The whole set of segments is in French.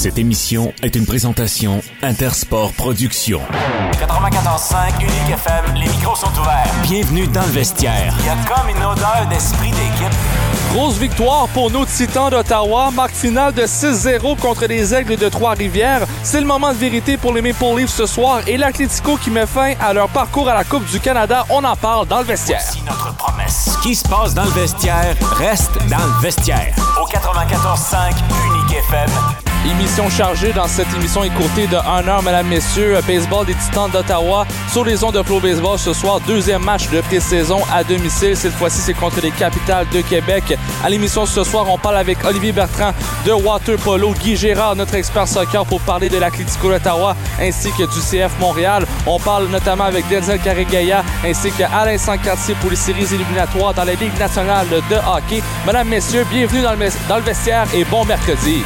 Cette émission est une présentation Intersport Productions. 94.5 Unique FM, les micros sont ouverts. Bienvenue dans le vestiaire. Il y a comme une odeur d'esprit d'équipe. Grosse victoire pour nos Titans d'Ottawa. Marque finale de 6-0 contre les Aigles de Trois-Rivières. C'est le moment de vérité pour les Maple Leafs ce soir et l'Atlético qui met fin à leur parcours à la Coupe du Canada. On en parle dans le vestiaire. Voici notre promesse. Ce qui se passe dans le vestiaire reste dans le vestiaire. Au 94.5 Unique FM. Émission chargée dans cette émission écourtée de 1 heure, mesdames, messieurs. Baseball des Titans d'Ottawa sur les ondes de Flow Baseball ce soir. Deuxième match de pré-saison à domicile. Cette fois-ci, c'est contre les capitales de Québec. À l'émission ce soir, on parle avec Olivier Bertrand de Water Polo, Guy Gérard, notre expert soccer, pour parler de l'Atlético d'Ottawa ainsi que du CF Montréal. On parle notamment avec Denzel Carregaya ainsi qu'Alain Sancartier pour les séries éliminatoires dans la Ligue nationale de hockey. Mesdames, messieurs, bienvenue dans le, dans le vestiaire et bon mercredi.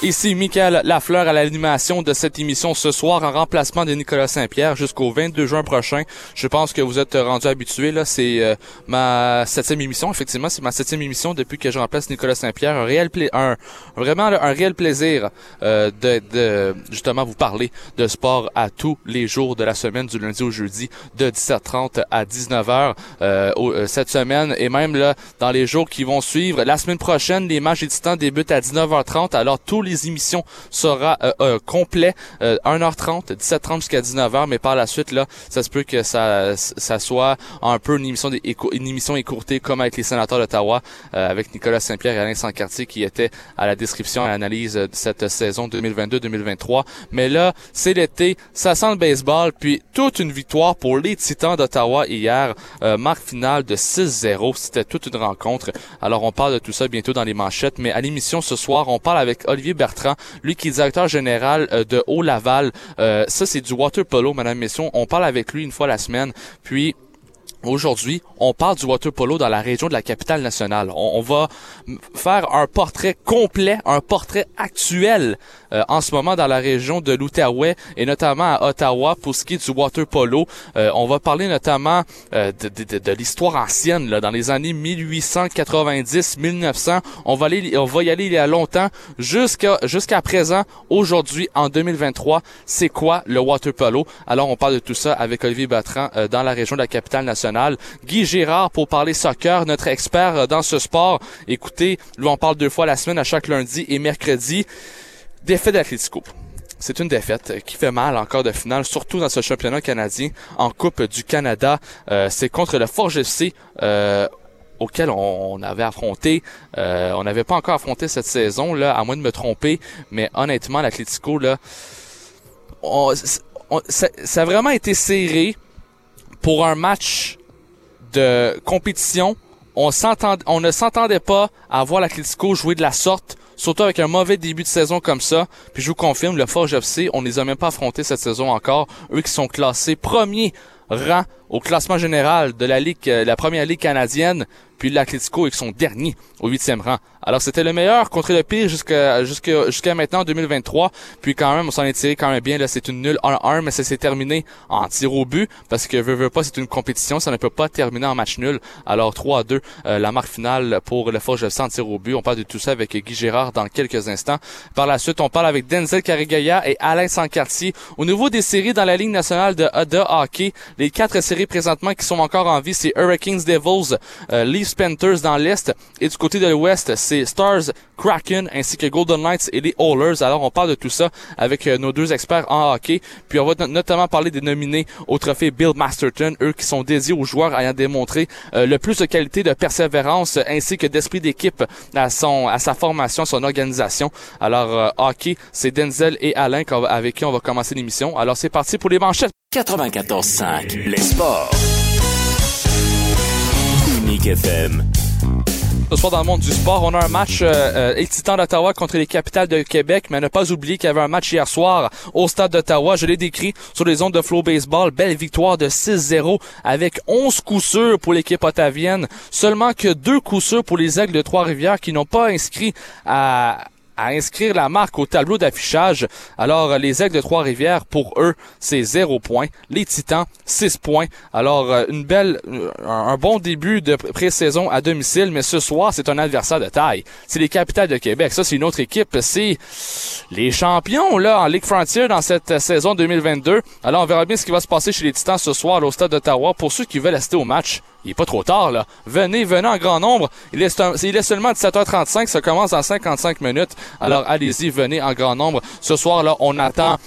Ici Michael Lafleur à l'animation de cette émission ce soir en remplacement de Nicolas Saint-Pierre jusqu'au 22 juin prochain. Je pense que vous êtes rendu habitué là, c'est euh, ma septième émission effectivement, c'est ma septième émission depuis que je remplace Nicolas Saint-Pierre. Un réel pla- un vraiment un réel plaisir euh, de, de justement vous parler de sport à tous les jours de la semaine du lundi au jeudi de 17h30 à 19h euh, euh, cette semaine et même là dans les jours qui vont suivre. La semaine prochaine, les matchs des Titans débutent à 19h30 alors tous les émissions sera euh, euh, complet euh, 1h30 17h30 jusqu'à 19h mais par la suite là ça se peut que ça ça soit un peu une émission une émission écourtée comme avec les sénateurs d'Ottawa euh, avec Nicolas Saint-Pierre et Alain Sancartier qui étaient à la description et à l'analyse de cette saison 2022-2023 mais là c'est l'été ça sent le baseball puis toute une victoire pour les Titans d'Ottawa hier euh, marque finale de 6-0 c'était toute une rencontre. Alors on parle de tout ça bientôt dans les manchettes mais à l'émission ce soir on parle avec Olivier Bertrand lui qui est directeur général euh, de Haut-Laval. Euh, ça c'est du water polo madame messieurs. On parle avec lui une fois la semaine. Puis Aujourd'hui, on parle du water polo dans la région de la capitale nationale. On, on va faire un portrait complet, un portrait actuel euh, en ce moment dans la région de l'Outaouais et notamment à Ottawa pour ce qui est du water polo. Euh, on va parler notamment euh, de, de- de- l'histoire ancienne là, dans les années 1890-1900. On va aller, on va y aller il y a longtemps jusqu'à jusqu'à présent. Aujourd'hui, en 2023, c'est quoi le water polo? Alors, on parle de tout ça avec Olivier Bertrand euh, dans la région de la capitale nationale. Guy Gérard pour parler soccer, notre expert euh, dans ce sport. Écoutez, lui on parle deux fois la semaine à chaque lundi et mercredi. Défaite d'Atletico. C'est une défaite euh, qui fait mal encore de finale, surtout dans ce championnat canadien en Coupe du Canada. Euh, c'est contre le Forge FC. Auquel on, avait affronté, on n'avait pas encore affronté cette saison là, à moins de me tromper, mais honnêtement l'Atlético là, ça a vraiment été serré pour un match de compétition. On ne s'entendait pas à voir l'Atlético jouer de la sorte, surtout avec un mauvais début de saison comme ça. Puis je vous confirme, le Forge FC, on les a même pas affrontés cette saison encore. Eux qui sont classés premier rang au classement général de la ligue, euh, la première ligue canadienne, puis l'Atlético et qui sont derniers au huitième rang. Alors c'était le meilleur contre le pire jusqu'à jusqu'à maintenant en 2023. Puis quand même, on s'en est tiré quand même bien. Là, c'est une nulle 1-1, mais ça s'est terminé en tir au but parce que veut, veut pas, c'est une compétition, ça ne peut pas terminer en match nul. Alors 3-2, euh, la marque finale pour le Forge FC en tir au but. On parle de tout ça avec Guy Gérard dans quelques instants. Par la suite, on parle avec Denzel Carregaya et Alain Sancartier. Au niveau des séries dans la Ligue nationale de, de hockey, les quatre séries présentement qui sont encore en vie, c'est Hurricanes Devils, euh, Leafs Panthers dans l'Est et du côté de l'Ouest, c'est Stars Kraken ainsi que Golden Knights et les Oilers. Alors on parle de tout ça avec euh, nos deux experts en hockey. Puis on va no- notamment parler des nominés au trophée Bill Masterton, eux qui sont dédiés aux joueurs ayant démontré euh, le plus de qualité de persévérance ainsi que d'esprit d'équipe à son à sa formation, son organisation. Alors euh, hockey, c'est Denzel et Alain avec qui on va commencer l'émission. Alors c'est parti pour les manchettes. 94.5 Les sports. Unique FM. Ce soir dans le monde du sport, on a un match euh, euh, excitant d'Ottawa contre les capitales de Québec, mais ne pas oublier qu'il y avait un match hier soir au stade d'Ottawa. Je l'ai décrit sur les ondes de Flow Baseball. Belle victoire de 6-0 avec 11 coups sûrs pour l'équipe ottavienne. Seulement que deux coups sûrs pour les Aigles de Trois-Rivières qui n'ont pas inscrit à à inscrire la marque au tableau d'affichage. Alors, les Aigles de Trois-Rivières, pour eux, c'est 0 points. Les Titans, 6 points. Alors, une belle, un bon début de pré-saison à domicile, mais ce soir, c'est un adversaire de taille. C'est les Capitales de Québec. Ça, c'est une autre équipe. C'est les champions, là, en Ligue Frontier dans cette saison 2022. Alors, on verra bien ce qui va se passer chez les Titans ce soir au stade d'Ottawa. Pour ceux qui veulent assister au match, il est pas trop tard, là. Venez, venez en grand nombre. Il est, il est seulement 17h35. Ça commence dans 55 minutes. Alors, allez-y, venez en grand nombre. Ce soir, là, on attend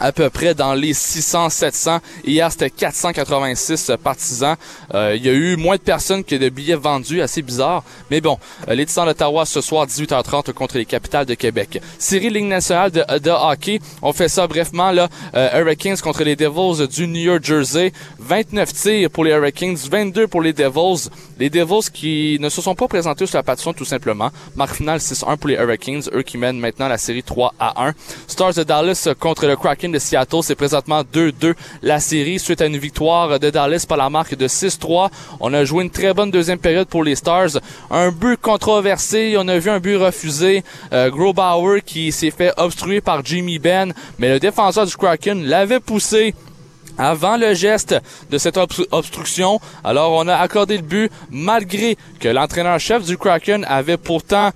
à peu près dans les 600, 700. Hier, c'était 486 partisans. Euh, il y a eu moins de personnes que de billets vendus, assez bizarre. Mais bon, euh, les Titans d'Ottawa ce soir, 18h30 contre les Capitales de Québec. Série Ligue nationale de, hockey. On fait ça brièvement, là. Euh, Hurricanes contre les Devils du New Jersey. 29 tirs pour les Hurricanes, 22 pour les Devils. Les Devils qui ne se sont pas présentés sur la patinoire tout simplement. Marque finale 6-1 pour les Hurricanes, eux qui mènent maintenant la série 3 à 1. Stars de Dallas contre le Kraken de Seattle. C'est présentement 2-2 la série suite à une victoire de Dallas par la marque de 6-3. On a joué une très bonne deuxième période pour les Stars. Un but controversé. On a vu un but refusé. Euh, Grobauer qui s'est fait obstruer par Jimmy Ben. Mais le défenseur du Kraken l'avait poussé avant le geste de cette obstruction. Alors on a accordé le but malgré que l'entraîneur-chef du Kraken avait pourtant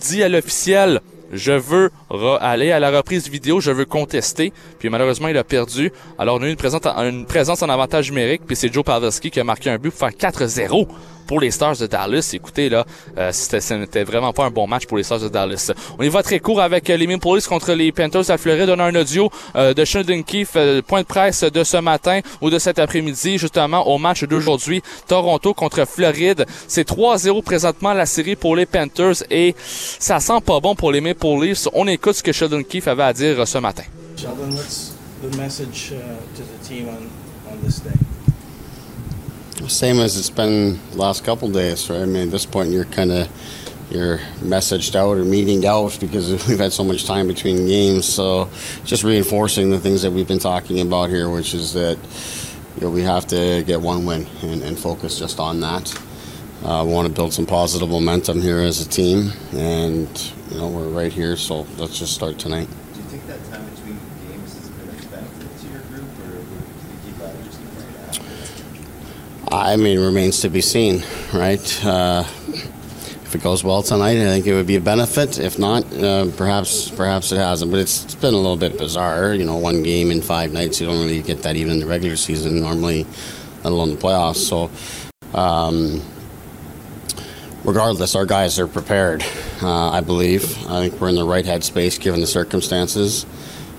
dit à l'officiel je veux aller à la reprise vidéo, je veux contester. Puis malheureusement, il a perdu. Alors on a eu une présence, une présence en avantage numérique, puis c'est Joe Pavelski qui a marqué un but pour faire 4-0 pour les Stars de Dallas. Écoutez, là, euh, c'était vraiment pas un bon match pour les Stars de Dallas. On y va très court avec euh, les Maple Police contre les Panthers à Floride. On a un audio euh, de Sheldon Keefe, euh, point de presse de ce matin ou de cet après-midi, justement, au match d'aujourd'hui. Toronto contre Floride. C'est 3-0 présentement la série pour les Panthers et ça sent pas bon pour les Maple Leafs. On écoute ce que Sheldon Keefe avait à dire ce matin. Sheldon, what's the message uh, to the team on, on this day? Same as it's been the last couple days, right? I mean, at this point, you're kind of you're messaged out or meeting out because we've had so much time between games. So, just reinforcing the things that we've been talking about here, which is that you know we have to get one win and, and focus just on that. Uh, we want to build some positive momentum here as a team, and you know we're right here. So let's just start tonight. Do you think that time between games has been a benefit to your group, or would you rather just right? I mean, remains to be seen, right? Uh, if it goes well tonight, I think it would be a benefit. If not, uh, perhaps perhaps it hasn't. But it's, it's been a little bit bizarre. You know, one game in five nights. You don't really get that even in the regular season normally, let alone the playoffs. So. Um, regardless, our guys are prepared. Uh, I believe. I think we're in the right headspace given the circumstances.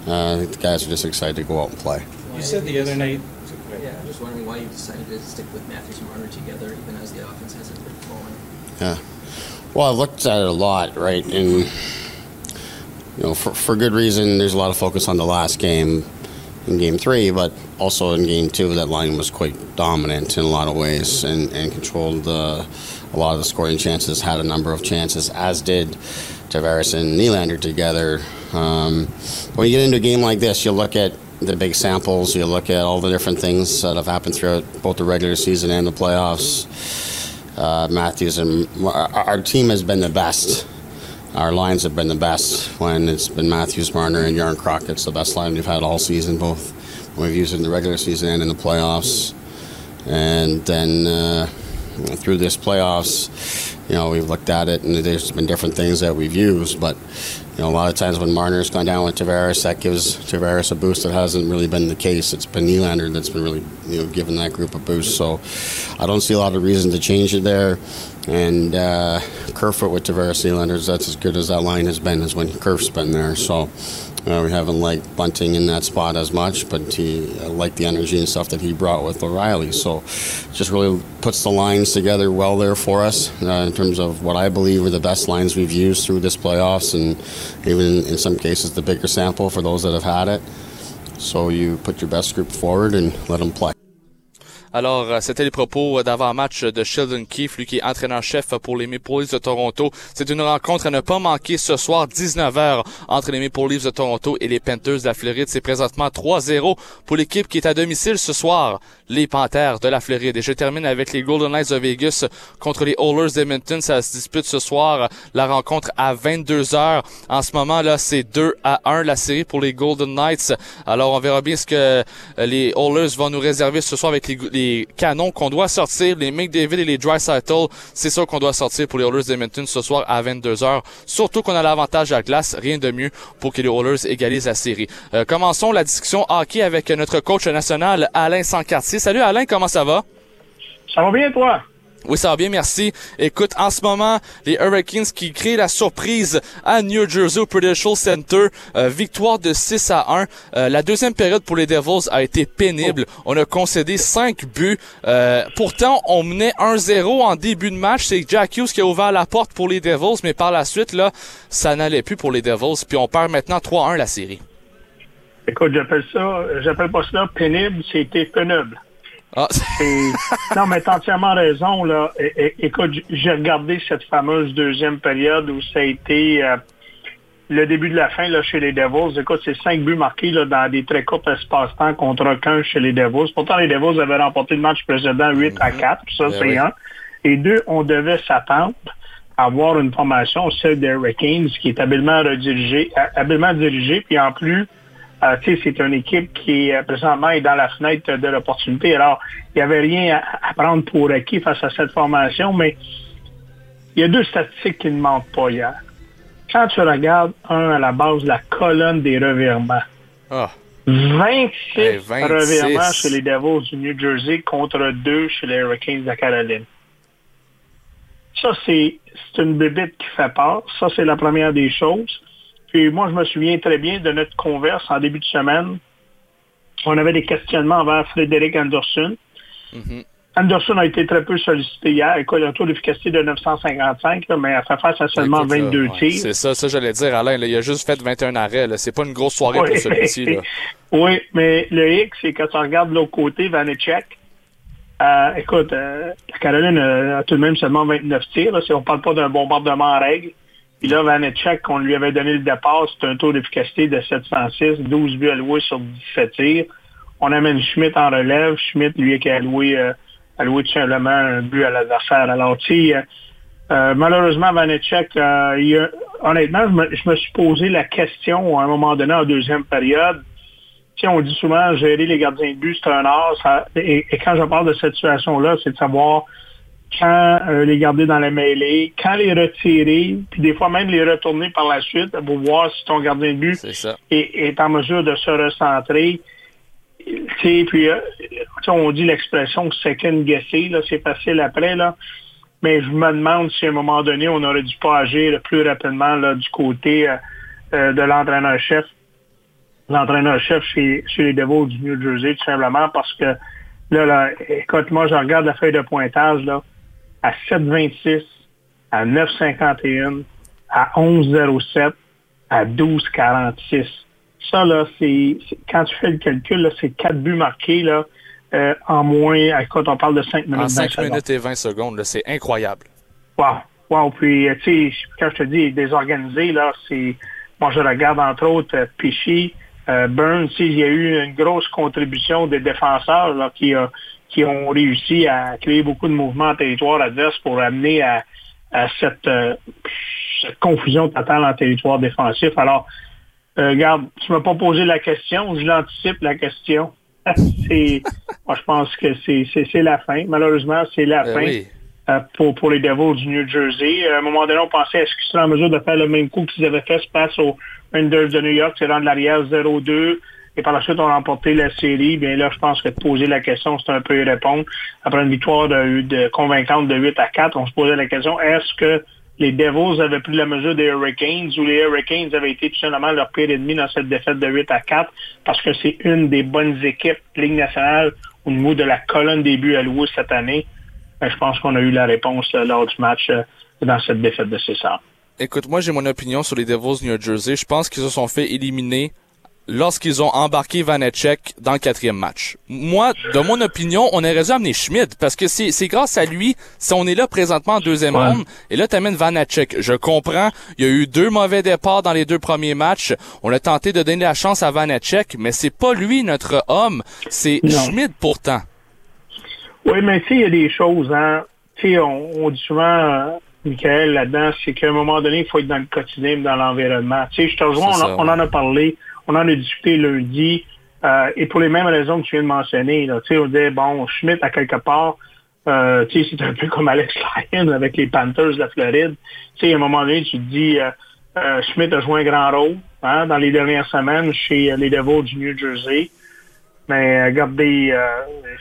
Uh, I think the guys are just excited to go out and play. You said the other night. Yeah, I'm just wondering why you decided to stick with Matthews and Marner together, even as the offense hasn't been flowing. Yeah. Well, I looked at it a lot, right? And, you know, for, for good reason, there's a lot of focus on the last game in game three, but also in game two, that line was quite dominant in a lot of ways and, and controlled uh, a lot of the scoring chances, had a number of chances, as did Tavares and Nylander together. Um, when you get into a game like this, you look at the big samples, you look at all the different things that have happened throughout both the regular season and the playoffs. Uh, Matthews and our, team has been the best. Our lines have been the best when it's been Matthews, Marner, and Yarn Crockett's the best line we've had all season, both we've used it in the regular season and in the playoffs. And then uh, through this playoffs, you know, we've looked at it and there's been different things that we've used, but you know, a lot of times when Marner's gone down with Tavares, that gives Tavares a boost that hasn't really been the case. It's been Nylander that's been really, you know, giving that group a boost. So I don't see a lot of reason to change it there. And uh, Kerfoot with Tavares Nylander, that's as good as that line has been as when Kerf's been there. So uh, we haven't liked Bunting in that spot as much, but he uh, liked the energy and stuff that he brought with O'Reilly. So just really puts the lines together well there for us uh, in terms of what I believe are the best lines we've used through this playoffs and even in some cases the bigger sample for those that have had it. So you put your best group forward and let them play. Alors, euh, c'était les propos euh, d'avant-match de Sheldon Keefe, lui qui est entraîneur-chef pour les Maple Leafs de Toronto. C'est une rencontre à ne pas manquer ce soir, 19h, entre les Maple Leafs de Toronto et les Panthers de la Floride. C'est présentement 3-0 pour l'équipe qui est à domicile ce soir, les Panthers de la Floride. Et je termine avec les Golden Knights de Vegas contre les Oilers d'Edmonton. Ça se dispute ce soir, la rencontre à 22h. En ce moment, là, c'est 2 à 1 la série pour les Golden Knights. Alors, on verra bien ce que euh, les Oilers vont nous réserver ce soir avec les, canons qu'on doit sortir, les McDavid et les Dry C'est ça qu'on doit sortir pour les Oilers d'Edmonton ce soir à 22h. Surtout qu'on a l'avantage à glace, rien de mieux pour que les Oilers égalisent la série. Euh, commençons la discussion hockey avec notre coach national, Alain Sancartier. Salut Alain, comment ça va? Ça va bien toi? Oui, ça va bien, merci. Écoute, en ce moment, les Hurricanes qui créent la surprise à New Jersey au Prudential Center, euh, victoire de 6 à 1. Euh, la deuxième période pour les Devils a été pénible. On a concédé 5 buts. Euh, pourtant, on menait 1-0 en début de match. C'est Jack Hughes qui a ouvert la porte pour les Devils, mais par la suite, là, ça n'allait plus pour les Devils. Puis on perd maintenant 3-1 la série. Écoute, j'appelle ça, j'appelle pas ça pénible, c'était pénible. Ah. non, mais t'as entièrement raison. Là. écoute, j'ai regardé cette fameuse deuxième période où ça a été euh, le début de la fin là, chez les Devils. Écoute, c'est cinq buts marqués là, dans des très courts espaces-temps contre aucun chez les Devils. Pourtant, les Devils avaient remporté le match précédent 8 à 4. Ça, ben c'est un. Et deux, on devait s'attendre à avoir une formation, celle des Hurricanes, qui est habilement redirigée, habilement dirigée, puis en plus, euh, c'est une équipe qui euh, présentement est dans la fenêtre de l'opportunité. Alors, il n'y avait rien à, prendre pour acquis face à cette formation, mais il y a deux statistiques qui ne mentent pas hier. Quand tu regardes, un, à la base, la colonne des revirements. 26, ah. revirements chez les Devils du New Jersey contre deux chez les Hurricanes de Caroline. Ça, c'est une bébête qui fait peur. Ça, c'est la première des choses. Puis moi, je me souviens très bien de notre converse en début de semaine. On avait des questionnements envers Frédéric Anderson. Mm-hmm. Anderson a été très peu sollicité hier. Écoute, il a un taux d'efficacité de 955, mais a fait face à seulement 22 tirs. C'est ça, ça j'allais dire, Alain. il a juste fait 21 arrêts. C'est pas une grosse soirée pour celui-ci. oui, mais le X, c'est quand tu regardes de l'autre côté, Vanecek, euh, écoute, euh, la Caroline a tout de même seulement 29 tirs. si on parle pas d'un bombardement en règle. Puis là, Vanetchek, qu'on lui avait donné le départ, c'est un taux d'efficacité de 706, 12 buts alloués sur 17 tirs. On amène Schmidt en relève. Schmidt, lui, qui a alloué, euh, alloué tout simplement un but à l'adversaire. Alors, tu sais, euh, euh malheureusement, Vanetchek, euh, honnêtement, je me, je me, suis posé la question à un moment donné en deuxième période. Tu on dit souvent, gérer les gardiens de but, c'est un art. et, et, quand je parle de cette situation-là, c'est de savoir quand euh, les garder dans la mêlée, quand les retirer, puis des fois même les retourner par la suite pour voir si ton gardien de but est, en mesure de se recentrer. Puis, euh, on dit l'expression second guesser, c'est facile après, là. Mais je me demande si à un moment donné, on aurait dû pas agir plus rapidement là, du côté euh, de l'entraîneur-chef. L'entraîneur-chef chez, chez les Devils du New Jersey, tout simplement parce que là, là, écoute, moi, je regarde la feuille de pointage, là à 7,26, à 9,51, à 11,07, à 12,46. Ça, là, c'est, quand tu fais le calcul, c'est quatre buts marqués, là, euh, en moins, écoute, on parle de 5 minutes. En 5 minutes et 20 secondes, c'est incroyable. Wow. Wow. Puis, euh, tu sais, quand je te dis désorganisé, là, c'est, moi, je regarde, entre autres, euh, Pichy, euh, Burns, il y a eu une grosse contribution des défenseurs, là, qui a, qui ont réussi à créer beaucoup de mouvements en territoire adverse pour amener à, cette, euh, cette, confusion totale en territoire défensif. Alors, euh, regarde, tu m'as pas posé la question, je l'anticipe la question. moi, je pense que c'est, c'est, la fin. Malheureusement, c'est la ben fin. Euh, pour, pour les Devils du New Jersey. À un moment donné, on pensait est-ce qu'ils seraient en mesure de faire le même coup qu'ils avaient fait face aux Rangers de New York, c'est rendre l'arrière 0-2, et par la suite, on a remporté la série. Bien là, je pense que poser la question, c'est un peu y répondre. Après une victoire de, convaincante de 8 à 4, on se posait la question, est-ce que les Devils avaient pris la mesure des Hurricanes ou les Hurricanes avaient été tout simplement leur pire ennemi dans cette défaite de 8 à 4 parce que c'est une des bonnes équipes Ligue nationale au niveau de la colonne des buts alloués cette année? Ben, je pense qu'on a eu la réponse lors du match euh, dans cette défaite de César. Écoute, moi j'ai mon opinion sur les Devils New Jersey. Je pense qu'ils se sont fait éliminer lorsqu'ils ont embarqué Vanecek dans le quatrième match. Moi, de mon opinion, on aurait dû amener Schmidt parce que c'est, c'est grâce à lui si on est là présentement en deuxième Ouais. ronde et là t'amènes Vanecek. Je comprends, il y a eu deux mauvais départs dans les deux premiers matchs. On a tenté de donner la chance à Vanecek, mais c'est pas lui notre homme, c'est. Schmidt pourtant. Oui, mais tu sais, il y a des choses, hein. Tu sais, on, on dit souvent, euh, Michael, là-dedans, c'est qu'à un moment donné, il faut être dans le quotidien, dans l'environnement. Tu sais, je te rejoins, on, en a parlé, on en a discuté lundi, euh, et pour les mêmes raisons que tu viens de mentionner, là. On disait, bon, Schmidt, à quelque part, euh, c'est un peu comme Alex Lyon avec les Panthers de la Floride. Tu sais, à un moment donné, tu te dis, euh, euh, Schmidt a joué un grand rôle, hein, dans les dernières semaines chez euh, les Devils du New Jersey. Mais euh, regardez,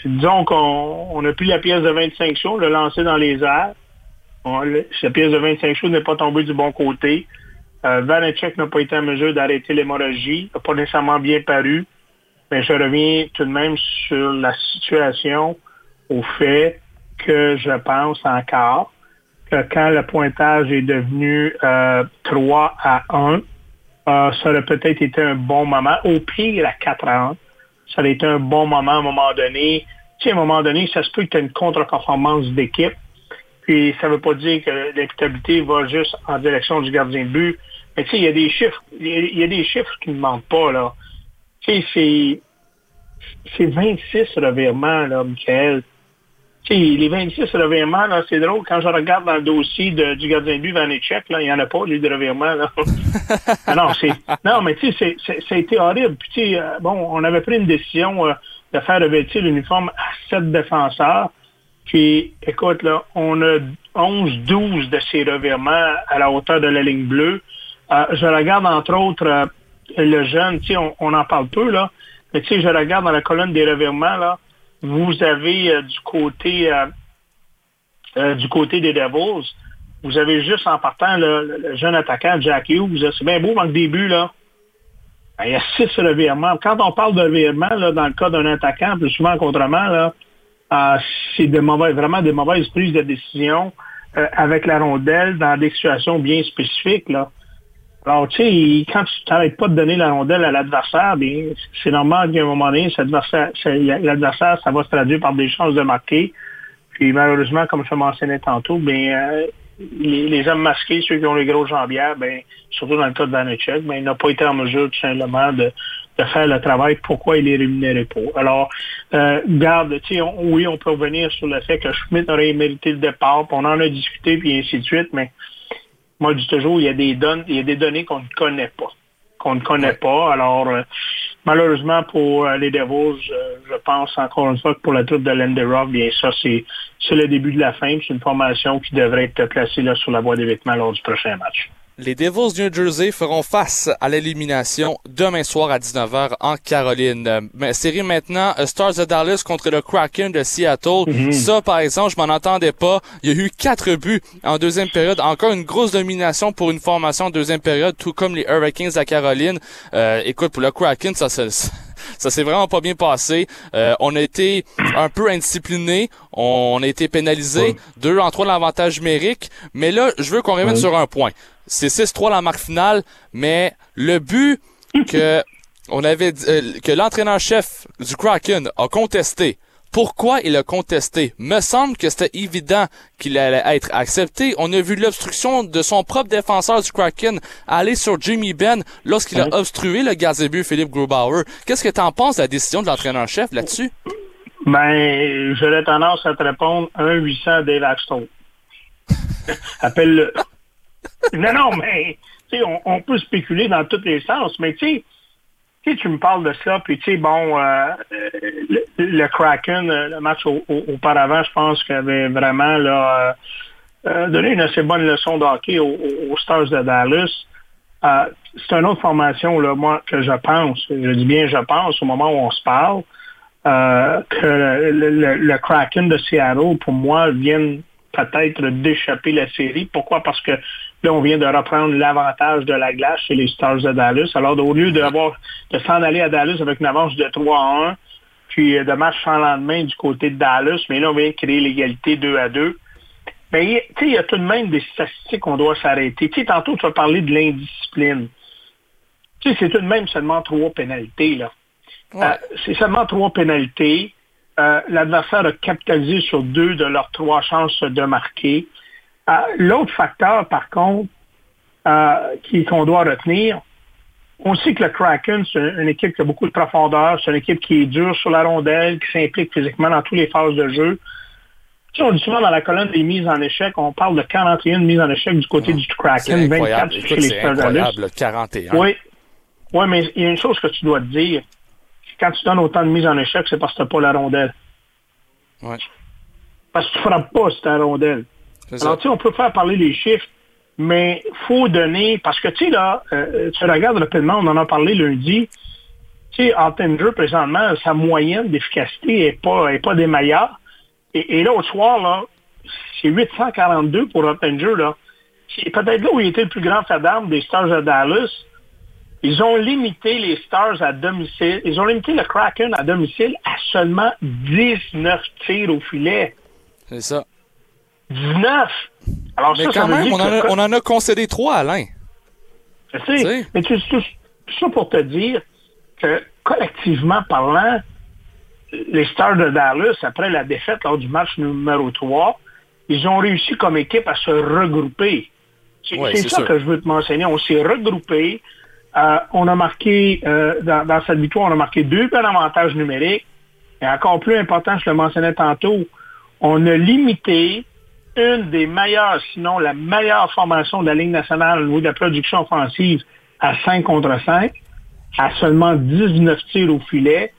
disons qu'on on a pris la pièce de 25 chauds, on l'a lancé dans les airs. On- cette pièce de 25 chauds n'est pas tombée du bon côté. Euh, Vanecek n'a pas été en mesure d'arrêter l'hémorragie, n'a pas nécessairement bien paru. Mais je reviens tout de même sur la situation, au fait que je pense encore que quand le pointage est devenu euh, 3 à 1, euh, ça aurait peut-être été un bon moment. Au pire, à 4 à 1, ça aurait été un bon moment à un moment donné. Tu sais, à un moment donné, ça se peut que tu aies une contre-performance d'équipe. Puis ça veut pas dire que l'équitabilité va juste en direction du gardien de but. Mais tu sais, il y a des chiffres. Il y a, des chiffres qui ne mentent pas, là. Tu sais, c'est. C'est 26 revirements, là, Michael. Tu sais, les 26 revirements, là, c'est drôle. Quand je regarde dans le dossier de- du gardien de but Vanecek, là, il n'y en a pas, lui, de revirements, là. Ah non, c'est, non, mais tu sais, c'est, c'est, ça a été horrible. Puis, tu sais, euh, bon, on avait pris une décision euh, de faire revêtir l'uniforme à sept défenseurs. Puis, écoute, là, on a 11, 12 de ces revirements à la hauteur de la ligne bleue. Euh, je regarde, entre autres, euh, le jeune, on, on en parle peu, là. Mais je regarde dans la colonne des revirements, là, vous avez euh, du côté du côté des Devils, vous avez juste en partant le, jeune attaquant Jack Hughes. C'est bien beau dans le début, là. Ben, Il y a six revirements. Quand on parle de revirement, là, dans le cas d'un attaquant, plus souvent qu'autrement, là, c'est de vraiment des mauvaises prises de décision avec la rondelle dans des situations bien spécifiques. Là. Alors, tu sais, quand tu n'arrêtes pas de donner la rondelle à l'adversaire, bien, c'est normal qu'à un moment donné, l'adversaire, ça va se traduire par des chances de marquer. Puis malheureusement, comme je mentionnais tantôt, ben, euh, les, hommes masqués, ceux qui ont les grosses jambières, ben, surtout dans le cas de Vanecek, ben, ils n'ont pas été en mesure tout simplement de, de faire le travail. Pourquoi il est rémunéré pour? Alors, euh, garde, tu sais, oui, on peut revenir sur le fait que Schmidt aurait mérité le départ, puis on en a discuté, puis ainsi de suite, mais moi, je dis toujours, il y a des données, il y a des données qu'on ne connaît pas. Qu'on ne connaît pas. Alors, euh, malheureusement pour euh, les Devils, euh, je pense encore une fois que pour la troupe de Lenderock, bien ça, c'est c'est le début de la fin. C'est une formation qui devrait être placée là, sur la voie d'évitement lors du prochain match. Les Devils du New Jersey feront face à l'élimination demain soir à 19h en Caroline. Euh, mais série maintenant, euh, Stars de Dallas contre le Kraken de Seattle. Ça, par exemple, je m'en entendais pas. Il y a eu quatre buts en deuxième période. Encore une grosse domination pour une formation en deuxième période, tout comme les Hurricanes à Caroline. Euh, écoute, pour le Kraken, ça, ça, ça s'est vraiment pas bien passé. Euh, on a été un peu indiscipliné. On a été pénalisé. Deux en trois l'avantage numérique. Mais là, je veux qu'on revienne sur un point. C'est 6-3 la marque finale, mais le but que on avait dit- euh, que l'entraîneur-chef du Kraken a contesté. Pourquoi il a contesté? Me semble que c'était évident qu'il allait être accepté. On a vu l'obstruction de son propre défenseur du Kraken aller sur Jimmy Ben lorsqu'il a Ouais. obstrué le gardien but Philippe Grubauer. Qu'est-ce que t'en penses de la décision de l'entraîneur-chef là-dessus? Ben, j'aurais tendance à te répondre 1-800 Dave Axtell. Appelle-le. non, non, mais tu sais, on, on peut spéculer dans tous les sens, mais tu sais, tu me parles de ça, puis tu sais, bon, euh, le, Kraken, euh, le match au- au- auparavant, je pense qu'il avait vraiment euh, donné une assez bonne leçon de hockey aux, Stars de Dallas. C'est une autre formation, moi, que je pense, je dis bien je pense, au moment où on se parle, que le, le- le Kraken de Seattle, pour moi, viennent peut-être d'échapper la série. Pourquoi? Parce que là, on vient de reprendre l'avantage de la glace chez les Stars de Dallas. Alors, au lieu d'avoir de s'en aller à Dallas avec une avance de 3 à 1, puis euh, de match sans lendemain du côté de Dallas, mais là, on vient de créer l'égalité 2 à 2. Mais il y a- tu sais, il y a tout de même des statistiques qu'on doit s'arrêter. Tu sais, tantôt, tu as parlé de l'indiscipline. tu sais, c'est tout de même seulement trois pénalités, là. Ouais. Euh, c'est seulement trois pénalités. Euh, L'adversaire a capitalisé sur deux de leurs trois chances de marquer. Euh, L'autre facteur, par contre, euh, qu'on doit retenir, on sait que le Kraken, c'est une équipe qui a beaucoup de profondeur, c'est une équipe qui est dure sur la rondelle, qui s'implique physiquement dans toutes les phases de jeu. Tu sais, on dit souvent dans la colonne des mises en échec, on parle de 41 mises en échec du côté du C'est Kraken, 24 incroyable. chez Écoute, les incroyable, le 41. Oui. Oui, mais il y a une chose que tu dois te dire. Quand tu donnes autant de mises en échec, c'est parce que tu n'as pas la rondelle. Ouais. Parce que tu ne frappes pas ta rondelle. Alors, tu sais, on peut faire parler les chiffres, mais faut donner, parce que, tu sais, là, euh, tu regardes rapidement, on en a parlé lundi, tu sais, en Tender, présentement, sa moyenne d'efficacité n'est pas, est pas des meilleures. Et, et là, au soir, là, c'est 842 pour Ottinger, là. C'est peut-être là où il était le plus grand d'armes des Stars de Dallas. Ils ont limité les Stars à domicile. Ils ont limité le Kraken à domicile à seulement 19 tirs au filet. C'est ça. 19! Alors Mais ça, quand même, on en, a, on en a concédé trois, Alain. Je sais. Mais tu, tout, ça pour te dire que collectivement parlant, les Stars de Dallas, après la défaite lors du match numéro 3, ils ont réussi comme équipe à se regrouper. C'est Ouais, c'est c'est ça sûr. que je veux te mentionner. On s'est regroupés. Euh, on a marqué, euh, dans, dans cette victoire, on a marqué deux points d'avantage numérique. Et encore plus important, je le mentionnais tantôt, on a limité une des meilleures, sinon la meilleure formation de la Ligue nationale au niveau de la production offensive à 5 contre 5, à seulement 19 tirs au filet.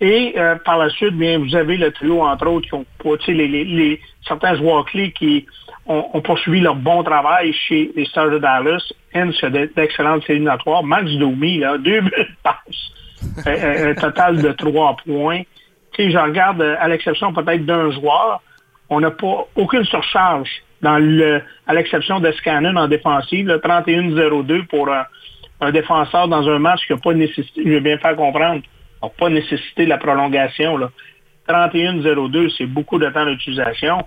Et euh, par la suite, bien, vous avez le trio, entre autres, qui ont les, les, les- certains joueurs clés qui ont, ont poursuivi leur bon travail chez les Stars de Dallas. Hens d'excellentes éliminatoires. Max Domi, là, deux buts de passe. un, total de trois points. Sais, je regarde, euh, à l'exception peut-être d'un joueur, on n'a pas aucune surcharge dans le, à l'exception de Scannon en défensive, le 31-02 pour un, un défenseur dans un match qui n'a pas nécessité, je vais bien faire comprendre, n'a pas nécessité la prolongation. Là. 31-02, c'est beaucoup de temps d'utilisation.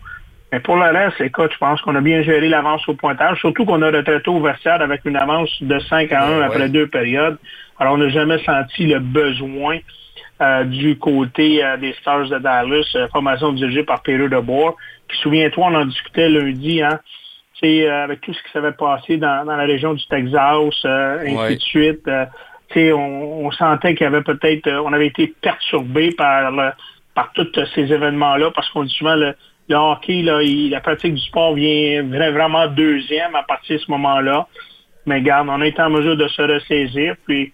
Mais pour le reste, écoute, je pense qu'on a bien géré l'avance au pointage, surtout qu'on a retraité au vestiaire avec une avance de 5 à 1 Ouais, après ouais. deux périodes. Alors, on n'a jamais senti le besoin euh, du côté euh, des Stars de Dallas, euh, formation dirigée par Peter DeBoer. Puis souviens-toi, on en discutait lundi, hein, c'est avec tout ce qui s'avait passé dans, dans la région du Texas, ainsi Ouais. de suite. on, on sentait qu'il y avait peut-être, on avait été perturbé par le- par tous ces événements-là, parce qu'on dit souvent le, le hockey, là, il- la pratique du sport vient vra- vraiment deuxième à partir de ce moment-là. Mais regarde, on a été en mesure de se ressaisir. Puis,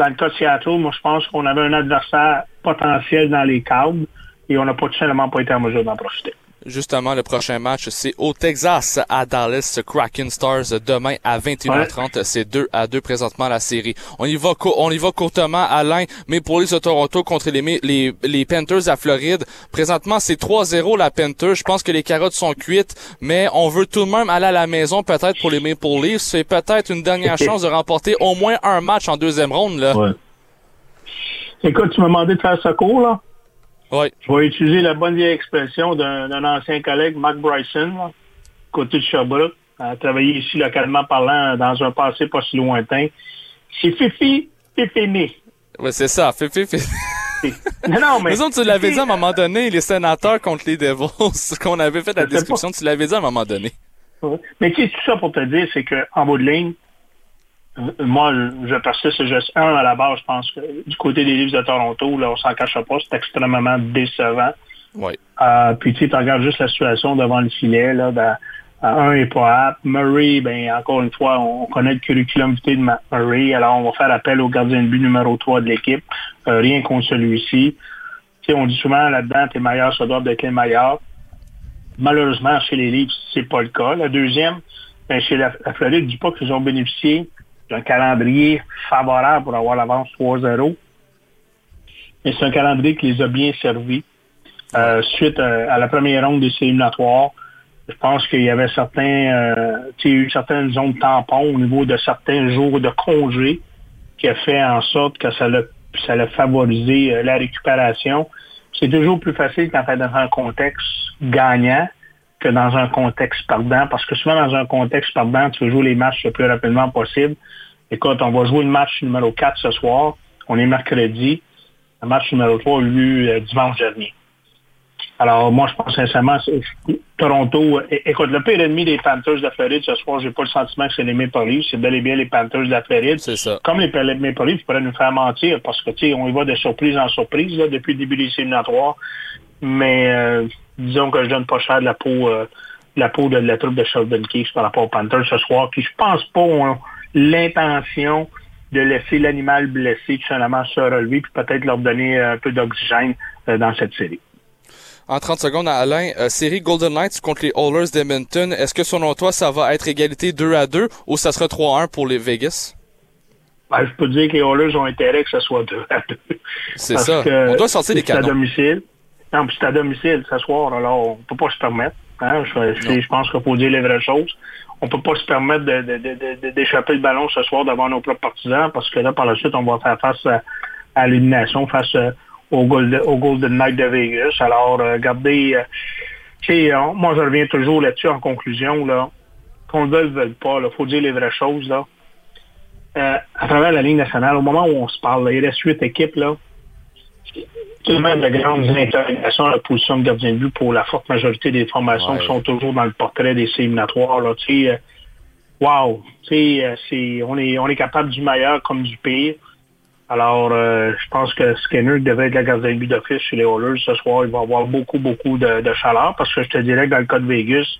dans le cas de Seattle, moi, je pense qu'on avait un adversaire potentiel dans les câbles et on n'a pas tout simplement pas été en mesure d'en profiter. Justement, le prochain match, c'est au Texas, à Dallas, Kraken Stars, demain à 21h30. C'est 2 à 2 présentement la série. On y va, on y va courtement, Alain, mais pour les de Toronto contre les, les Panthers à Floride, présentement, c'est 3-0 la Panthers. Je pense que les carottes sont cuites, mais on veut tout de même aller à la maison, peut-être pour les Maple Leafs. C'est peut-être une dernière chance de remporter au moins un match en deuxième ronde, là. Écoute, tu m'as demandé de faire ce cours, là. Ouais. Je vais utiliser la bonne vieille expression d'un ancien collègue, Mark Bryson, là, côté de Sherbrooke, a travaillé ici localement parlant dans un passé pas si lointain. C'est Fifi, Fifini. Ouais, c'est ça. Fais, fais. Non, non, mais... Autres, tu l'avais dit à un moment donné, les sénateurs contre les Devils, qu'on avait fait la description, tu l'avais dit à un moment donné. Ouais. Mais tu sais, tout ça pour te dire, c'est qu'en bout de ligne, moi, je persiste, je suis un à la base, je pense que du côté des livres de Toronto, là, on s'en cachera pas, c'est extrêmement décevant. Ouais. Euh, puis tu regardes juste la situation devant le filet, là, dans- euh, un est pas apte. Murray, ben encore une fois, on connaît le curriculum vitae de Matt Murray, alors on va faire appel au gardien de but numéro 3 de l'équipe. Euh, rien contre celui-ci. Tu sais, on dit souvent là-dedans, tes meilleurs se doivent d'être les meilleurs. Malheureusement, chez les Leafs, c'est pas le cas. La deuxième, ben, chez la, la Floride, je dis pas qu'ils ont bénéficié d'un calendrier favorable pour avoir l'avance 3-0. Mais c'est un calendrier qui les a bien servis. Euh, suite euh, à la première ronde des éliminatoires, je pense qu'il y avait certains, euh, eu certaines zones tampons au niveau de certains jours de congé qui a fait en sorte que ça l'a ça l'a favorisé euh, la récupération. C'est toujours plus facile quand tu es dans un contexte gagnant que dans un contexte perdant, parce que souvent dans un contexte perdant, tu veux jouer les matchs le plus rapidement possible. Écoute, on va jouer le match numéro 4 ce soir. On est mercredi. Le match numéro 3 a eu lieu euh, dimanche dernier. Alors, moi, je pense sincèrement, Toronto, écoute, le pire ennemi des Panthers de la Floride ce soir, j'ai pas le sentiment que c'est les Maple Leafs, c'est bel et bien les Panthers de la Floride. C'est ça. Comme les Maple Leafs pourraient nous faire mentir, parce que, tu sais, on y va de surprise en surprise, là, depuis le début des éliminatoires. Mais, euh, disons que je donne pas cher de la peau, euh, de la peau de la troupe de Sheldon Keefe par rapport aux Panthers ce soir, qui, je pense pas, ont l'intention de laisser l'animal blessé tout simplement se relever, puis peut-être leur donner un peu d'oxygène euh, dans cette série. En 30 secondes, Alain, euh, série Golden Knights contre les Oilers d'Edmonton. Est-ce que selon toi, ça va être égalité 2 à 2 ou ça sera 3 à 1 pour les Vegas? Ben, je peux te dire que les Oilers ont intérêt que ce soit 2 à 2. C'est ça. que On doit sortir des c'est à canons. domicile. Non, puis c'est à domicile ce soir, alors on peut pas se permettre. Hein, je, je- je pense qu'il faut dire les vraies choses. On peut pas se permettre de- de- de- de- d'échapper le ballon ce soir devant nos propres partisans parce que là, par la suite, on va faire face à, à l'élimination, face euh, au, Golden, au Golden Knight de Vegas. Alors, euh, regardez, euh, moi, je reviens toujours là-dessus en conclusion, là. Qu'on le veuille, le veuille pas, il faut dire les vraies choses, là. Euh, à travers la Ligue nationale, au moment où on se parle, là, il reste huit équipes, là tout de grandes interrogations à la position de gardien de but pour la forte majorité des formations Ouais. qui sont toujours dans le portrait des éliminatoires. Là, tu sais, euh, wow, euh, c'est, on est, on est capable du meilleur comme du pire. Alors, euh, je pense que Skinner devrait être le gardien de but d'office chez les Oilers ce soir. Il va avoir beaucoup, beaucoup de, de chaleur parce que je te dirais que dans le cas de Vegas,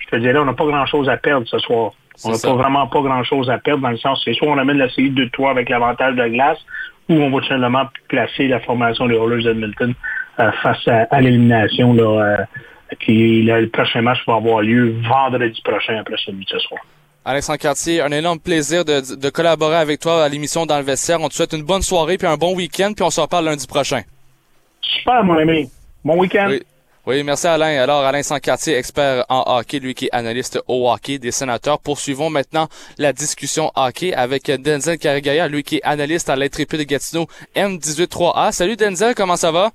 je te dirais, on n'a pas grand-chose à perdre ce soir. On n'a pas vraiment pas grand-chose à perdre dans le sens, c'est soit on amène la série 2-3 avec l'avantage de glace, ou on va tout simplement placer la formation des Oilers d'Edmonton euh, face à, à l'élimination. Là, euh, puis là, le prochain match va avoir lieu vendredi prochain après celui de ce soir. Alexandre Cartier, un énorme plaisir de, de collaborer avec toi à l'émission dans le vestiaire. On te souhaite une bonne soirée puis un bon week-end puis on se reparle lundi prochain. Super, mon ami. Bon week-end. Oui. Oui, merci Alain. Alors, Alain Sancartier, expert en hockey, lui qui est analyste au hockey des sénateurs. Poursuivons maintenant la discussion hockey avec Denzel Carigaya, lui qui est analyste à l'intrépide de Gatineau M183A. Salut Denzel, comment ça va?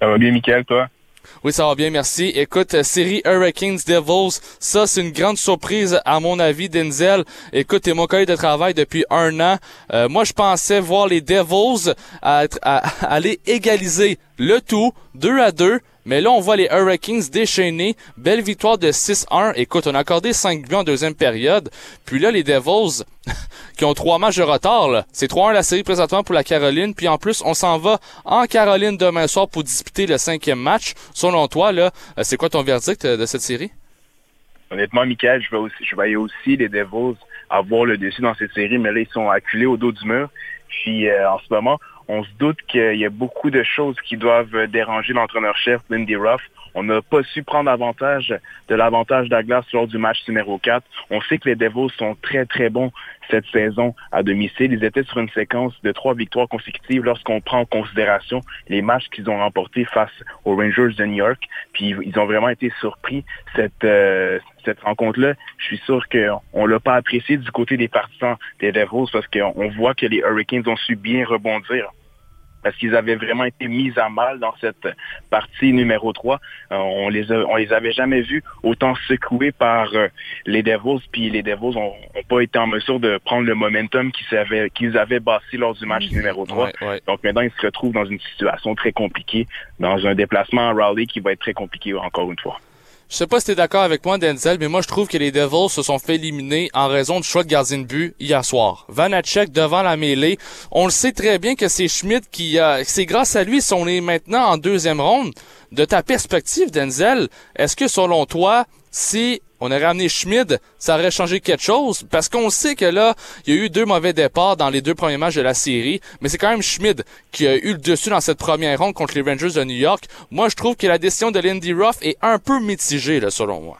Ça va bien, Michael, toi? Oui, ça va bien, merci. Écoute, euh, série Hurricanes Devils, ça c'est une grande surprise à mon avis, Denzel. Écoute, t'es mon collègue de travail depuis un an. Euh, moi, je pensais voir les Devils à être- à- à aller égaliser le tout, 2 à 2. Mais là, on voit les Hurricanes déchaîner. Belle victoire de 6-1. Écoute, on a accordé 5 buts en deuxième période. Puis là, les Devils, qui ont trois matchs de retard. C'est 3-1 la série présentement pour la Caroline. Puis en plus, on s'en va en Caroline demain soir pour disputer le cinquième match. Selon toi, là, euh, c'est quoi ton verdict euh, de cette série? Honnêtement, Michael, je vais aussi, je voyais aussi les Devils avoir le dessus dans cette série, mais là, ils sont acculés au dos du mur. Puis, euh, en ce moment, on se doute qu'il y a beaucoup de choses qui doivent déranger l'entraîneur-chef, Lindy Ruff. On n'a pas su prendre avantage de l'avantage de la glace lors du match numéro 4. On sait que les Devils sont très, très bons cette saison à domicile. Ils étaient sur une séquence de trois victoires consécutives lorsqu'on prend en considération les matchs qu'ils ont remportés face aux Rangers de New York. Puis ils ont vraiment été surpris cette euh, cette rencontre-là. Je suis sûr qu'on l'a pas apprécié du côté des partisans des Devils parce qu'on on voit que les Hurricanes ont su bien rebondir parce qu'ils avaient vraiment été mis à mal dans cette partie numéro 3. Euh, on les a- on les avait jamais vus autant secoués par euh, les Devils, puis les Devils ont, ont pas été en mesure de prendre le momentum qu'ils avaient, qu'ils avaient bâti lors du match numéro 3. Ouais, ouais. Donc maintenant, ils se retrouvent dans une situation très compliquée, dans un déplacement à Raleigh qui va être très compliqué encore une fois. Je sais pas si t'es d'accord avec moi, Denzel, mais moi je trouve que les Devils se sont fait éliminer en raison du choix de gardien de but hier soir. Vanacek devant la mêlée. On le sait très bien que c'est Schmidt qui c'est grâce à lui si on est maintenant en deuxième ronde. De ta perspective, Denzel, est-ce que selon toi, si on aurait ramené Schmidt, ça aurait changé quelque chose? Parce qu'on sait que là, il y a eu deux mauvais départs dans les deux premiers matchs de la série, mais c'est quand même Schmidt qui a eu le dessus dans cette première ronde contre les Rangers de New York. Moi, je trouve que la décision de Lindy Ruff est un peu mitigée, là, selon moi.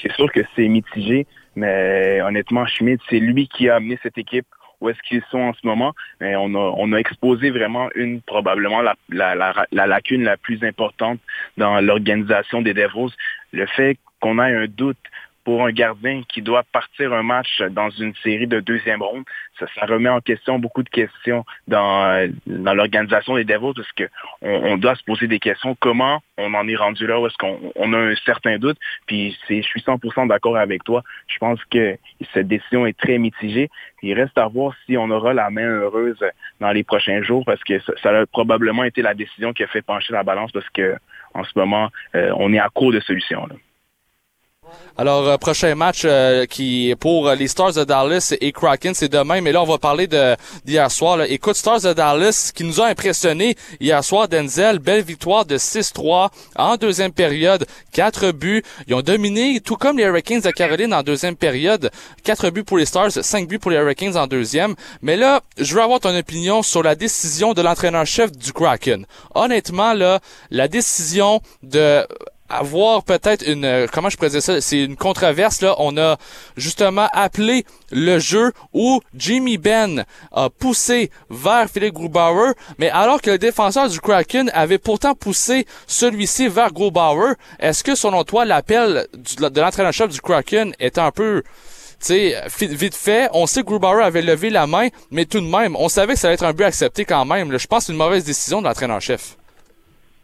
C'est sûr que c'est mitigé, mais honnêtement, Schmidt, c'est lui qui a amené cette équipe où est-ce qu'ils sont en ce moment. Mais on a, on a exposé vraiment une, probablement la, la, la, la lacune la plus importante dans l'organisation des Devils. Le fait qu'on ait un doute pour un gardien qui doit partir un match dans une série de deuxième ronde, ça, remet en question beaucoup de questions dans, euh, l'organisation des Devils parce que on, on, doit se poser des questions. Comment on en est rendu là? Est-ce qu'on on a un certain doute? Puis c'est, je suis 100% d'accord avec toi. Je pense que cette décision est très mitigée. Il reste à voir si on aura la main heureuse dans les prochains jours parce que ça, a probablement été la décision qui a fait pencher la balance parce que en ce moment, euh, on est à court de solutions. Alors, euh, prochain match euh, qui pour les Stars de Dallas et Kraken, c'est demain. Mais là, on va parler d'hier soir. Là. Écoute, Stars de Dallas, qui nous a impressionné hier soir, Denzel, belle victoire de 6-3 en deuxième période, quatre buts. Ils ont dominé, tout comme les Hurricanes de Caroline en deuxième période. Quatre buts pour les Stars, cinq buts pour les Hurricanes en deuxième. Mais là, je veux avoir ton opinion sur la décision de l'entraîneur-chef du Kraken. Honnêtement, là, la décision de avoir peut-être une euh, comment je pourrais ça c'est une controverse là. On a justement appelé le jeu où Jimmy Ben a poussé vers Philippe Grubauer mais alors que le défenseur du Kraken avait pourtant poussé celui-ci vers Grubauer est-ce que selon toi l'appel de l'entraîneur-chef du Kraken est un peu sais, vite fait, on sait que Grubauer avait levé la main, mais tout de même, on savait que ça allait être un but accepté quand même. Je pense que c'est une mauvaise décision de l'entraîneur-chef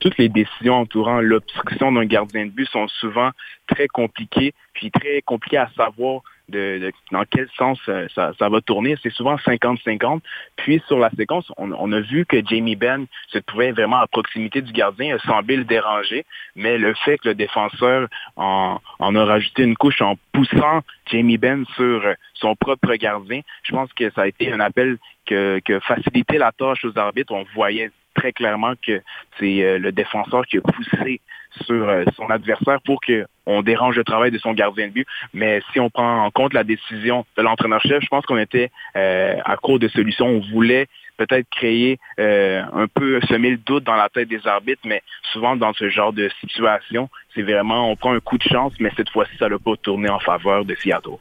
toutes les décisions entourant l'obstruction d'un gardien de but sont souvent très compliquées, puis très compliquées à savoir dans quel sens euh, ça, va tourner. C'est souvent 50-50. Puis sur la séquence, on, a vu que Jamie Benn se trouvait vraiment à proximité du gardien, a semblé le déranger, mais le fait que le défenseur en, en a rajouté une couche en poussant Jamie Benn sur son propre gardien, je pense que ça a été un appel que, que facilitait la tâche aux arbitres. On voyait très clairement que c'est euh, le défenseur qui a poussé sur euh, son adversaire pour qu'on dérange le travail de son gardien de but. Mais si on prend en compte la décision de l'entraîneur-chef, je pense qu'on était euh, à court de solutions. On voulait peut-être créer un peu semer le doute dans la tête des arbitres, mais souvent dans ce genre de situation, c'est vraiment on prend un coup de chance, mais cette fois-ci, ça n'a pas tourné en faveur de Seattle.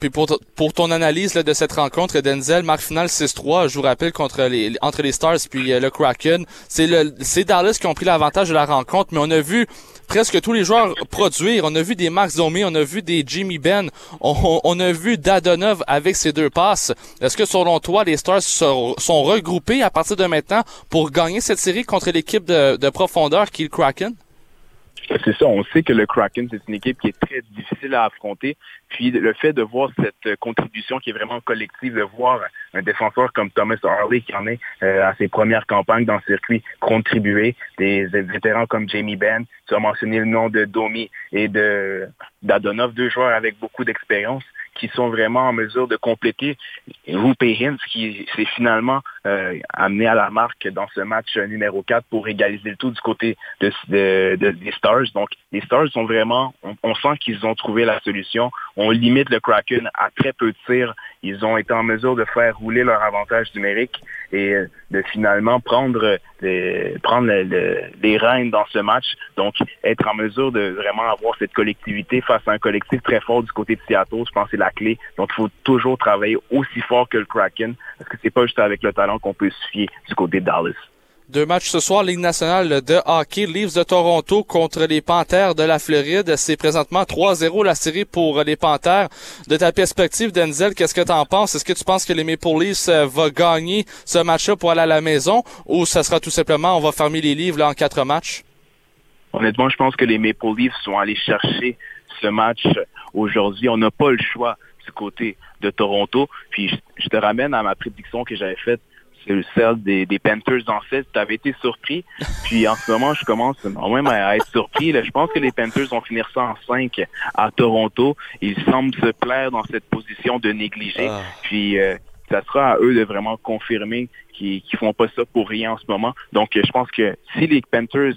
Puis pour, pour ton analyse là, de cette rencontre, Denzel, marque finale 6-3, je vous rappelle, contre les, entre les Stars puis euh, le Kraken. C'est le c'est Dallas qui ont pris l'avantage de la rencontre, mais on a vu presque tous les joueurs produire. On a vu des Max Domi, on a vu des Jimmy Ben, on, on a vu Dadonov avec ses deux passes. Est-ce que selon toi, les Stars sont, sont regroupés à partir de maintenant pour gagner cette série contre l'équipe de, de profondeur qui est le Kraken? C'est ça, on sait que le Kraken, c'est une équipe qui est très difficile à affronter. Puis le fait de voir cette contribution qui est vraiment collective, de voir un défenseur comme Thomas Harley qui en est euh, à ses premières campagnes dans le circuit contribuer, des, vétérans comme Jamie Benn, tu as mentionné le nom de Domi et de d'Adonov, deux joueurs avec beaucoup d'expérience qui sont vraiment en mesure de compléter Rupe Hintz qui s'est finalement euh, amené à la marque dans ce match numéro 4 pour égaliser le tout du côté de, de, de des Stars. Donc les Stars sont vraiment, on sent qu'ils ont trouvé la solution. On limite le Kraken à très peu de tirs. Ils ont été en mesure de faire rouler leur avantage numérique et de finalement prendre les, prendre rênes dans ce match. Donc être en mesure de vraiment avoir cette collectivité face à un collectif très fort du côté de Seattle, je pense que c'est la clé. Donc, il faut toujours travailler aussi fort que le Kraken, parce que c'est pas juste avec le talent qu'on peut se fier du côté de Dallas. Deux matchs ce soir, Ligue nationale de hockey, Leafs de Toronto contre les Panthers de la Floride. C'est présentement 3-0 la série pour les Panthers. De ta perspective, Denzel, qu'est-ce que tu en penses? Est-ce que tu penses que les Maple Leafs euh, va gagner ce match-là pour aller à la maison ou ça sera tout simplement on va fermer les livres là, en quatre matchs? Honnêtement, je pense que les Maple Leafs sont allés chercher ce match aujourd'hui. On n'a pas le choix du côté de Toronto. Puis je, te ramène à ma prédiction que j'avais faite celle des, des Panthers en 7. Tu avais été surpris. Puis en ce moment, je commence même à être surpris. Là. Je pense que les Panthers vont finir ça en 5 à Toronto. Ils semblent se plaire dans cette position de négliger. Ah. Puis euh, ça sera à eux de vraiment confirmer qu'ils ne font pas ça pour rien en ce moment. Donc je pense que si les Panthers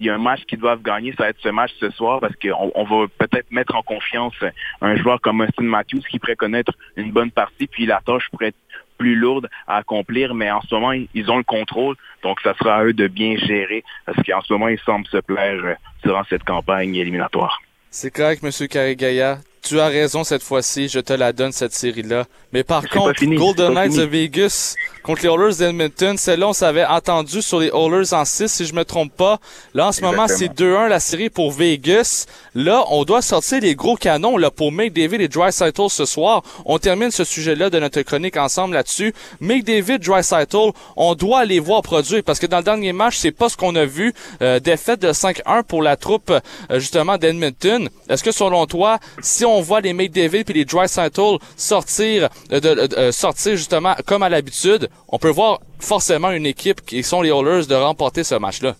il y a un match qu'ils doivent gagner, ça va être ce match ce soir parce qu'on on va peut-être mettre en confiance un joueur comme Austin Matthews qui pourrait connaître une bonne partie, puis la tâche pourrait être plus lourde à accomplir, mais en ce moment, ils ont le contrôle, donc ça sera à eux de bien gérer parce qu'en ce moment, ils semblent se plaire durant cette campagne éliminatoire. C'est correct, M. Carigaya. Tu as raison cette fois-ci, je te la donne cette série-là. Mais par contre, fini, Golden Knights de. Vegas contre les Oilers d'Edmonton, celle-là on s'avait entendu sur les Oilers en 6 si je me trompe pas. Là en ce moment c'est Exactement. 2-1 la série pour Vegas. Là on doit sortir les gros canons là pour McDavid et Drysaitel ce soir. On termine ce sujet-là de notre chronique ensemble là-dessus. McDavid, Drysaitel, on doit les voir produire parce que dans le dernier match c'est pas ce qu'on a vu. Euh, défaite de 5-1 pour la troupe euh, justement d'Edmonton. Est-ce que selon toi, si on voit les McDavid puis les Drysaitel sortir euh, de- euh, sortir justement comme à l'habitude, on peut voir forcément une équipe qui sont les Oilers de remporter ce match-là.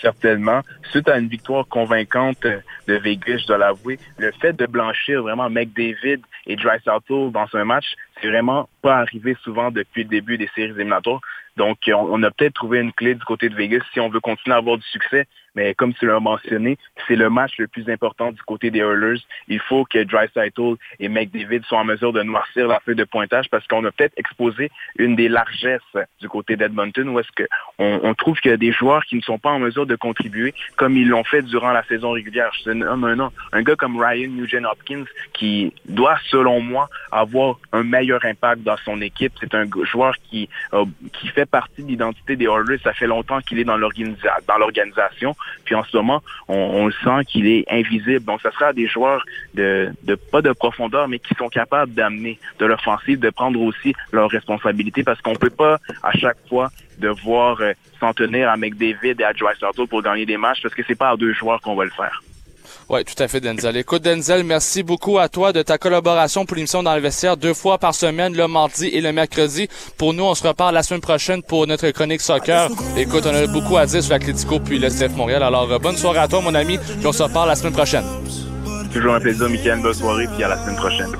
certainement. Suite à une victoire convaincante euh, de Vegas, je dois l'avouer, le fait de blanchir vraiment McDavid et Drysdale dans un match, c'est vraiment pas arrivé souvent depuis le début des séries éliminatoires. Donc, euh, on, on a peut-être trouvé une clé du côté de Vegas si on veut continuer à avoir du succès. Mais comme tu l'as mentionné, c'est le match le plus important du côté des Oilers. Il faut que Drysdale et McDavid soient en mesure de noircir la feuille de pointage parce qu'on a peut-être exposé une des largesses du côté d'Edmonton où est-ce que on, on trouve qu'il y a des joueurs qui ne sont pas en mesure de contribuer comme ils l'ont fait durant la saison régulière. Je nomme un. Un gars comme Ryan Nugent Hopkins qui doit, selon moi, avoir un meilleur impact dans son équipe. C'est un joueur qui, euh, qui fait partie de l'identité des Oilers. Ça fait longtemps qu'il est dans l'organisation. Puis en ce moment, on, le sent qu'il est invisible. Donc, ça sera des joueurs de, pas de profondeur, mais qui sont capables d'amener de l'offensive, de prendre aussi leurs responsabilités, parce qu'on peut pas à chaque fois devoir euh, s'en tenir à McDavid et à Drysdale pour gagner des matchs, parce que c'est pas à deux joueurs qu'on va le faire. Oui, tout à fait, Denzel. Écoute, Denzel, merci beaucoup à toi de ta collaboration pour l'émission dans le vestiaire deux fois par semaine, le mardi et le mercredi. Pour nous, on se reparle la semaine prochaine pour notre chronique soccer. Écoute, on a beaucoup à dire sur l'Atlético puis le CF Montréal. Alors, euh, bonne soirée à toi, mon ami, puis on se reparle la semaine prochaine. Toujours un plaisir, Michael. Bonne soirée, puis à la semaine prochaine.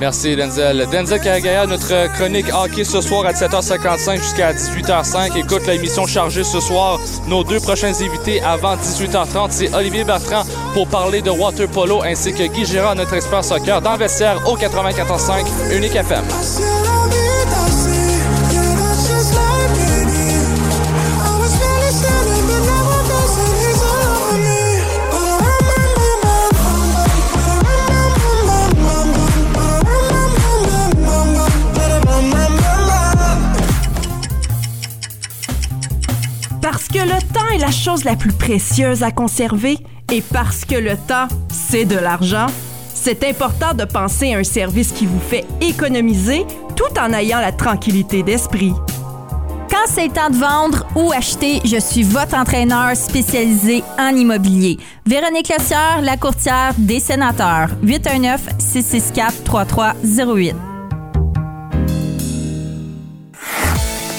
Merci, Denzel. Denzel Caragaya, notre chronique hockey ce soir à 17h55 jusqu'à 18h05. Écoute l'émission chargée ce soir. Nos deux prochains invités avant 18h30, c'est Olivier Bertrand pour parler de water polo ainsi que Guy Gérard, notre expert soccer dans le vestiaire au 94.5 Unique FM. Le temps est la chose la plus précieuse à conserver et parce que le temps, c'est de l'argent, c'est important de penser à un service qui vous fait économiser tout en ayant la tranquillité d'esprit. Quand c'est temps de vendre ou acheter, je suis votre entraîneur spécialisé en immobilier. Véronique Lossière, la courtière des sénateurs. 819-664-3308.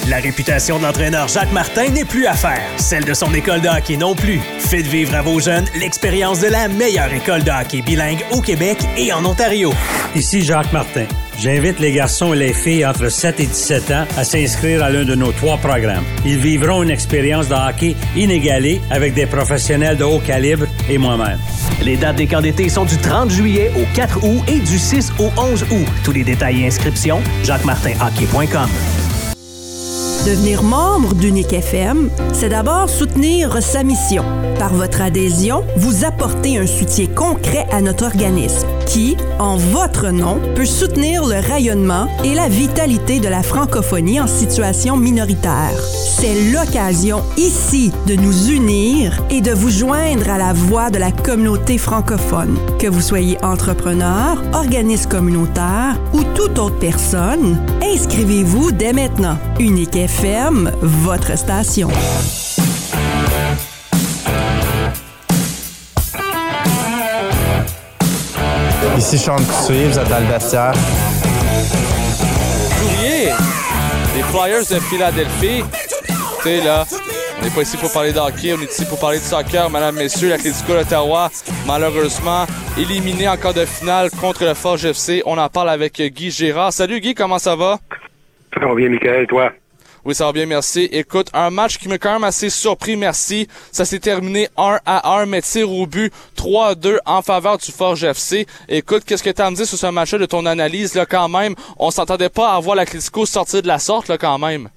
La réputation de l'entraîneur Jacques Martin n'est plus à faire, celle de son école de hockey non plus. Faites vivre à vos jeunes l'expérience de la meilleure école de hockey bilingue au Québec et en Ontario. Ici Jacques Martin. J'invite les garçons et les filles entre 7 et 17 ans à s'inscrire à l'un de nos trois programmes. Ils vivront une expérience de hockey inégalée avec des professionnels de haut calibre et moi-même. Les dates des camps d'été sont du 30 juillet au 4 août et du 6 au 11 août. Tous les détails et inscriptions, jacquemartinhockey.com. Devenir membre d'Unique FM, c'est d'abord soutenir sa mission. Par votre adhésion, vous apportez un soutien concret à notre organisme qui, en votre nom, peut soutenir le rayonnement et la vitalité de la francophonie en situation minoritaire. C'est l'occasion ici de nous unir et de vous joindre à la voix de la communauté francophone. Que vous soyez entrepreneur, organisme communautaire ou toute autre personne, inscrivez-vous dès maintenant. Votre station. Ici Sean Couturier, vous êtes dans le vestiaire. Courrier, les Flyers de Philadelphie. Tu sais, là, on n'est pas ici pour parler de hockey, on est ici pour parler de soccer, mesdames, messieurs. L'Atlético d'Ottawa, malheureusement, éliminé en quart de finale contre le Forge FC. On en parle avec Guy Gérard. Salut Guy, comment ça va? Ça va bien, Michael, toi? Oui, ça va bien, merci. Écoute, un match qui m'a quand même assez surpris, merci. Ça s'est terminé 1 à 1, mais tir au but 3 à 2 en faveur du Forge FC. Écoute, qu'est-ce que tu as à me dire sur ce match-là de ton analyse, là, quand même? On s'entendait pas à voir l'Atlético sortir de la sorte, là, quand même.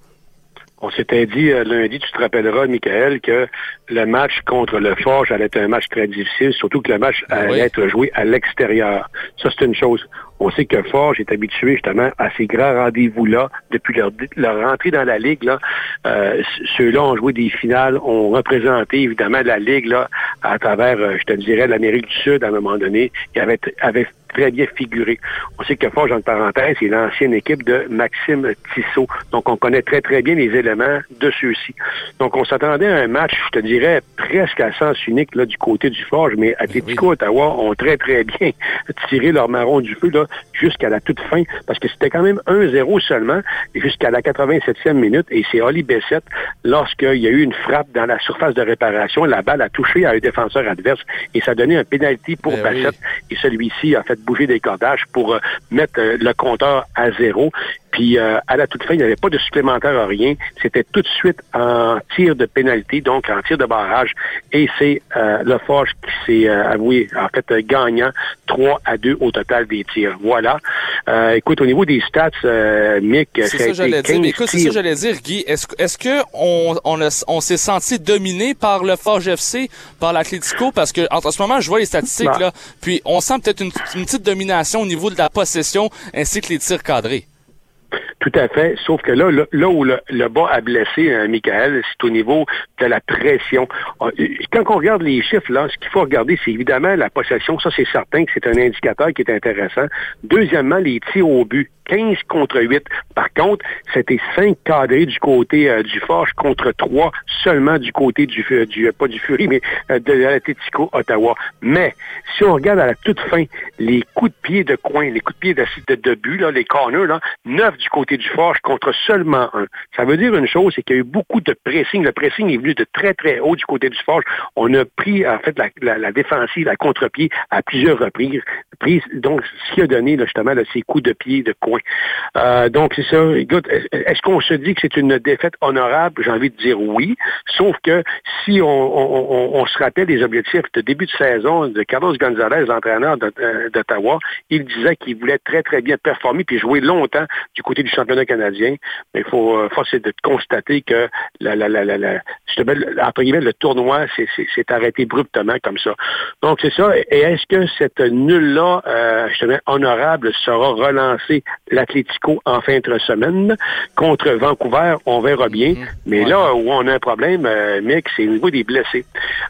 On s'était dit euh, lundi, tu te rappelleras, Michael, que le match contre le Forge allait être un match très difficile, surtout que le match allait être joué à l'extérieur. Ça, c'est une chose. On sait que Forge est habitué justement à ces grands rendez-vous-là depuis leur, leur entrée dans la Ligue. Là, euh, ceux-là ont joué des finales, ont représenté évidemment la Ligue là, à travers, euh, je te dirais, l'Amérique du Sud à un moment donné. Avaient, avaient très bien figuré. On sait que Forge, en parenthèse, c'est l'ancienne équipe de Maxime Tissot. Donc, on connaît très, très bien les éléments de ceux-ci. Donc, on s'attendait à un match, je te dirais, presque à sens unique là, du côté du Forge, mais Atletico Ottawa ont très, très bien tiré leur marron du feu là, jusqu'à la toute fin, parce que c'était quand même 1-0 seulement, jusqu'à la 87e minute, et c'est Oli Bessette, lorsqu'il y a eu une frappe dans la surface de réparation, la balle a touché à un défenseur adverse, et ça a donné un pénalty pour Ben Bessette, et celui-ci a fait bouger des cordages pour euh, mettre euh, le compteur à zéro. Puis euh, à la toute fin, il n'y avait pas de supplémentaire à rien. C'était tout de suite en tir de pénalité, donc en tir de barrage. Et c'est euh, le Forge qui s'est euh, avoué, en fait, euh, gagnant 3 à 2 au total des tirs. Voilà. Euh, écoute, au niveau des stats, euh, Mick, C'est ça j'allais dire. 15 Mais écoute, c'est ça que j'allais dire, Guy. Est-ce est-ce que on, on, a- on s'est senti dominé par le Forge FC, par l'Atlético? Parce que en, en ce moment, je vois les statistiques, Bah. là. Puis on sent peut-être une, une petite domination au niveau de la possession ainsi que les tirs cadrés. Tout à fait. Sauf que là, là, là où le, le bas a blessé, hein, Michael, c'est au niveau de la pression. Euh, Quand on regarde les chiffres, là, ce qu'il faut regarder, c'est évidemment la possession. Ça, c'est certain que c'est un indicateur qui est intéressant. Deuxièmement, les tirs au but. 15 contre 8. Par contre, c'était 5 cadrés du côté euh, du Forge contre 3 seulement du côté du, Fu- du euh, pas du Fury, mais euh, de l'Atletico Ottawa. Mais si on regarde à la toute fin, les coups de pied de coin, les coups de pied de, de, de but, là, les corners, là, 9 du côté du Forge contre seulement 1. Ça veut dire une chose, c'est qu'il y a eu beaucoup de pressing. Le pressing est venu de très, très haut du côté du Forge. On a pris, en fait, la, la, la défensive, la contre-pied à plusieurs reprises. Prises. Donc, ce qui a donné, justement, ces coups de pied de coin. Euh, donc, c'est ça. Est-ce qu'on se dit que c'est une défaite honorable? J'ai envie de dire oui. Sauf que si on, se rappelle des objectifs de début de saison de Carlos Gonzalez, l'entraîneur d'Ottawa, il disait qu'il voulait très, très bien performer puis jouer longtemps du côté du championnat canadien. Mais il faut euh, force est de constater que la, la, la, la, la- justement, le- entre guillemets, le tournoi s'est- arrêté abruptement comme ça. Donc, c'est ça. Et est-ce que cette nulle-là, euh, justement, honorable, sera relancée l'Atlético en fin de semaine contre Vancouver? On verra bien. Mais là où on a un problème, euh, Mick, c'est au niveau des blessés.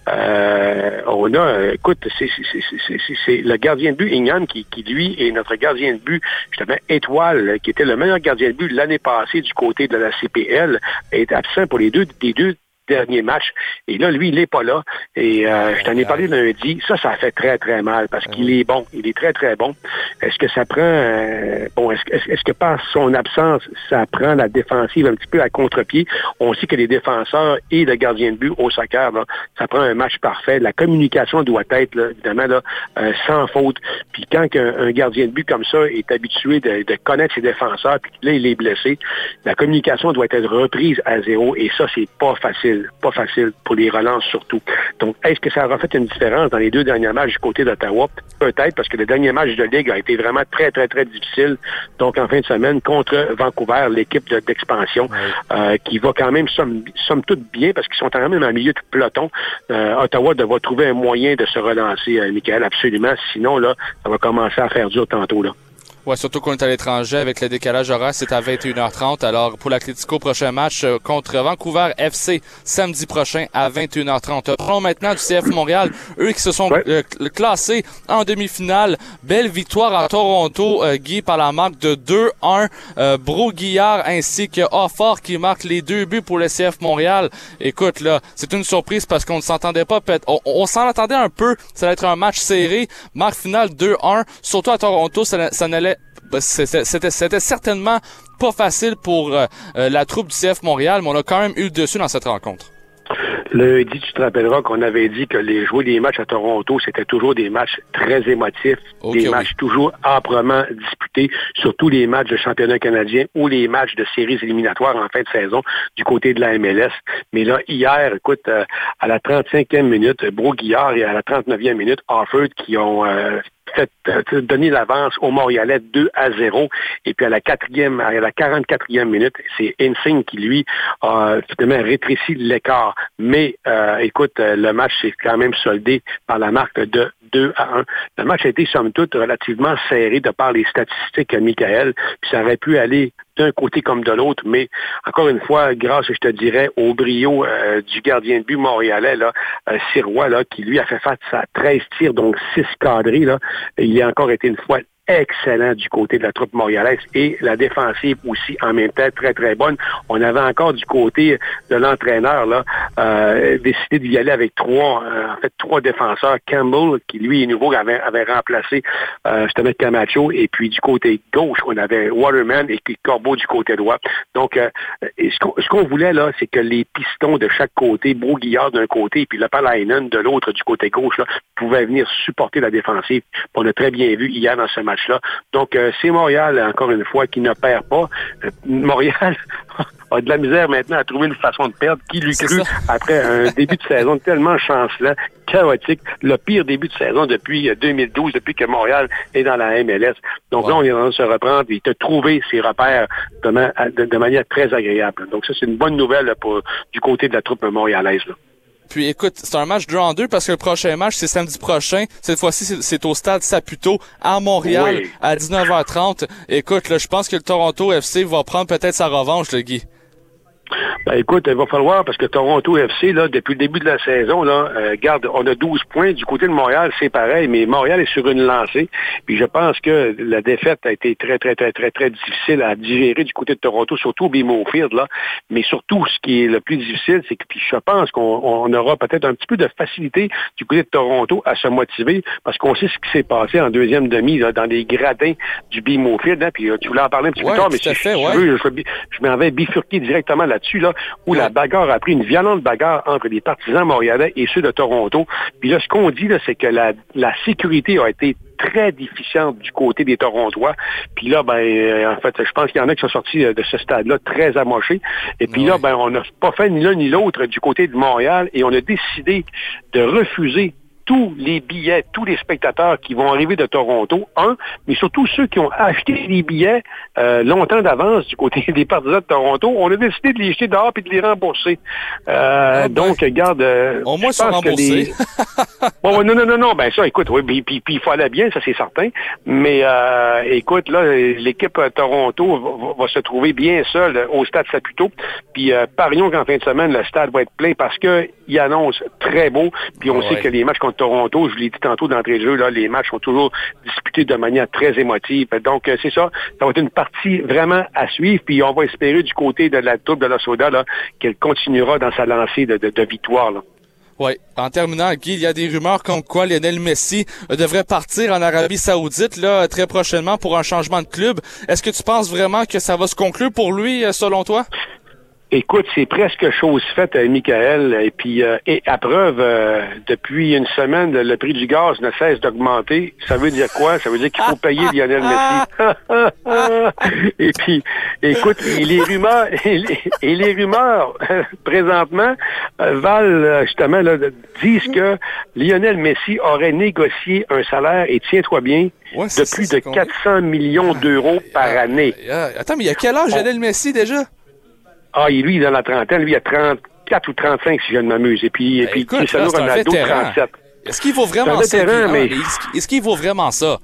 Euh, on a, écoute, c'est le gardien de but, qui, qui, lui, est notre gardien de but, justement, étoile, qui était le meilleur gardien de but l'année passée du côté de la CPL, est absent pour les deux, des deux derniers matchs. Et là, lui, il n'est pas là. Et euh, je t'en ai parlé lundi. Ça, ça fait très, très mal parce qu'il est bon. Il est très, très bon. Est-ce que ça prend... euh, bon, est-ce que- par son absence, ça prend la défensive un petit peu à contre-pied? On sait que les défenseurs et le gardien de but au soccer, là, ça prend un match parfait. La communication doit être, là, évidemment, là, euh, sans faute. Puis quand un, un gardien de but comme ça est habitué de, de connaître ses défenseurs, puis là, il est blessé, la communication doit être reprise à zéro. Et ça, c'est pas facile. Pas facile pour les relances surtout. Donc, est-ce que ça aura fait une différence dans les deux derniers matchs du côté d'Ottawa? Peut-être, parce que le dernier match de Ligue a été vraiment très, très, très difficile. Donc, en fin de semaine, contre Vancouver, l'équipe de- d'expansion, euh, qui va quand même, somme, somme toute, bien, parce qu'ils sont quand même en milieu de peloton. Euh, Ottawa devra trouver un moyen de se relancer, euh, Michael, absolument. Sinon, là, ça va commencer à faire dur tantôt, là. Ouais, surtout qu'on est à l'étranger avec le décalage horaire, c'est à 21h30. Alors, pour l'Atlético, prochain match euh, contre Vancouver FC samedi prochain à 21h30. Parlons maintenant du CF Montréal, eux qui se sont euh, cl- classés en demi-finale. Belle victoire à Toronto, euh, Guy, par la marque de 2-1. Euh, Bro Guillard ainsi que Offort qui marquent les deux buts pour le CF Montréal. Écoute, là, c'est une surprise parce qu'on ne s'entendait pas. peut-être- On, on s'en attendait un peu. Ça allait être un match serré. Marque finale 2-1. Surtout à Toronto, ça, ça n'allait c'était c'était- certainement pas facile pour euh, euh, la troupe du CF Montréal, mais on a quand même eu le dessus dans cette rencontre. Lundi, tu te rappelleras qu'on avait dit que les jouer des matchs à Toronto, c'était toujours des matchs très émotifs, des oui. matchs toujours âprement disputés, surtout les matchs de championnat canadien ou les matchs de séries éliminatoires en fin de saison du côté de la MLS. Mais là, hier, écoute, euh, à la 35e minute, Bro Guillard et à la 39e minute, Offord qui ont euh, donner l'avance au Montréalais 2 à 0. Et puis à la quatrième, à la 44e minute, c'est Insigne qui, lui, a finalement rétréci l'écart. Mais euh, écoute, euh, le match s'est quand même soldé par la marque de 2 à 1. Le match a été, somme toute, relativement serré de par les statistiques, Michael. Puis ça aurait pu aller d'un côté comme de l'autre, mais encore une fois, grâce, je te dirais, au brio euh, du gardien de but montréalais, là, euh, Sirois, là, qui lui a fait face à 13 tirs, donc 6 cadrés, là, il a encore été une fois excellent du côté de la troupe montréalaise et la défensive aussi en même temps très très bonne. On avait encore du côté de l'entraîneur là euh, décidé d'y aller avec trois euh, en fait trois défenseurs. Campbell qui lui est nouveau avait, remplacé euh, justement Camacho et puis du côté gauche on avait Waterman et puis Corbeau du côté droit. Donc euh, ce qu'on voulait là c'est que les pistons de chaque côté, Broguillard d'un côté et puis le Palainen de l'autre du côté gauche pouvaient venir supporter la défensive. On a très bien vu hier dans ce match Donc, euh, c'est Montréal, encore une fois, qui ne perd pas. Euh, Montréal a de la misère maintenant à trouver une façon de perdre. Qui lui cru après un début de saison tellement chancelant, chaotique, le pire début de saison depuis 2012, euh, depuis que Montréal est dans la MLS. Donc là, on est en train de se reprendre et de trouver ses repères de, de, manière très agréable. Donc ça, c'est une bonne nouvelle pour, du côté de la troupe montréalaise. Là. Puis écoute, c'est un match 2 en 2 parce que le prochain match, c'est samedi prochain. Cette fois-ci, c'est au stade Saputo à Montréal à 19h30. Écoute, là, je pense que le Toronto FC va prendre peut-être sa revanche, le Guy. Ben, écoute, il va falloir, parce que Toronto FC, là, depuis le début de la saison, là, euh, garde, on a 12 points. Du côté de Montréal, c'est pareil, mais Montréal est sur une lancée. Puis je pense que la défaite a été très, très, très, très, très difficile à digérer du côté de Toronto, surtout au BMO Field, là. Mais surtout, ce qui est le plus difficile, c'est que puis je pense qu'on aura peut-être un petit peu de facilité du côté de Toronto à se motiver, parce qu'on sait ce qui s'est passé en deuxième demi, là, dans les gradins du BMO Field. Hein, puis euh, tu voulais en parler un petit peu tard, mais si fait, je, veux, je, je m'en vais bifurquer directement là-dessus, là où la bagarre a pris une violente bagarre entre les partisans montréalais et ceux de Toronto. Puis là, ce qu'on dit, c'est que la, sécurité a été très déficiente du côté des Torontois. Puis là, ben, euh, en fait, je pense qu'il y en a qui sont sortis euh, de ce stade-là très amochés. Et puis là, ben, on n'a pas fait ni l'un ni l'autre du côté de Montréal et on a décidé de refuser tous les billets, tous les spectateurs qui vont arriver de Toronto, un, mais surtout ceux qui ont acheté les billets euh, longtemps d'avance du côté des partisans de Toronto, on a décidé de les jeter dehors et de les rembourser. Euh, ah, ben, donc, regarde... Euh, Au moins, sont remboursés. bon, non, non, non, non, ben ça, écoute, oui, puis, puis, il aller bien, ça c'est certain, mais écoute, là, l'équipe Toronto va, se trouver bien seule au stade Saputo, puis parions qu'en fin de semaine, le stade va être plein parce qu'il annonce très beau, puis on sait que les matchs contre Toronto, je l'ai dit tantôt d'entrée de jeu, là, les matchs sont toujours disputés de manière très émotive. Donc, euh, c'est ça. Ça va être une partie vraiment à suivre. Puis on va espérer du côté de la troupe de la Soda qu'elle continuera dans sa lancée de, victoire. Oui. En terminant, Guy, il y a des rumeurs comme quoi Lionel Messi euh, devrait partir en Arabie Saoudite là très prochainement pour un changement de club. Est-ce que tu penses vraiment que ça va se conclure pour lui, euh, selon toi? Écoute, c'est presque chose faite, euh, Michael. Et puis, euh, et à preuve, euh, depuis une semaine, le prix du gaz ne cesse d'augmenter. Ça veut dire quoi? Ça veut dire qu'il faut payer Lionel Messi. et puis, écoute, et les rumeurs, et les, rumeurs, présentement, valent justement, là, disent que Lionel Messi aurait négocié un salaire, et tiens-toi bien, de plus de 400 millions d'euros par année. Attends, mais il y a quel âge Lionel Messi déjà? Ah, et lui, il est dans la trentaine. Lui, il a 34 ou 35, si je ne m'amuse. Et puis, et puis ben, Cristiano Ronaldo, 37. Est-ce qu'il vaut vraiment ça? Est-ce qu'il vaut vraiment ça?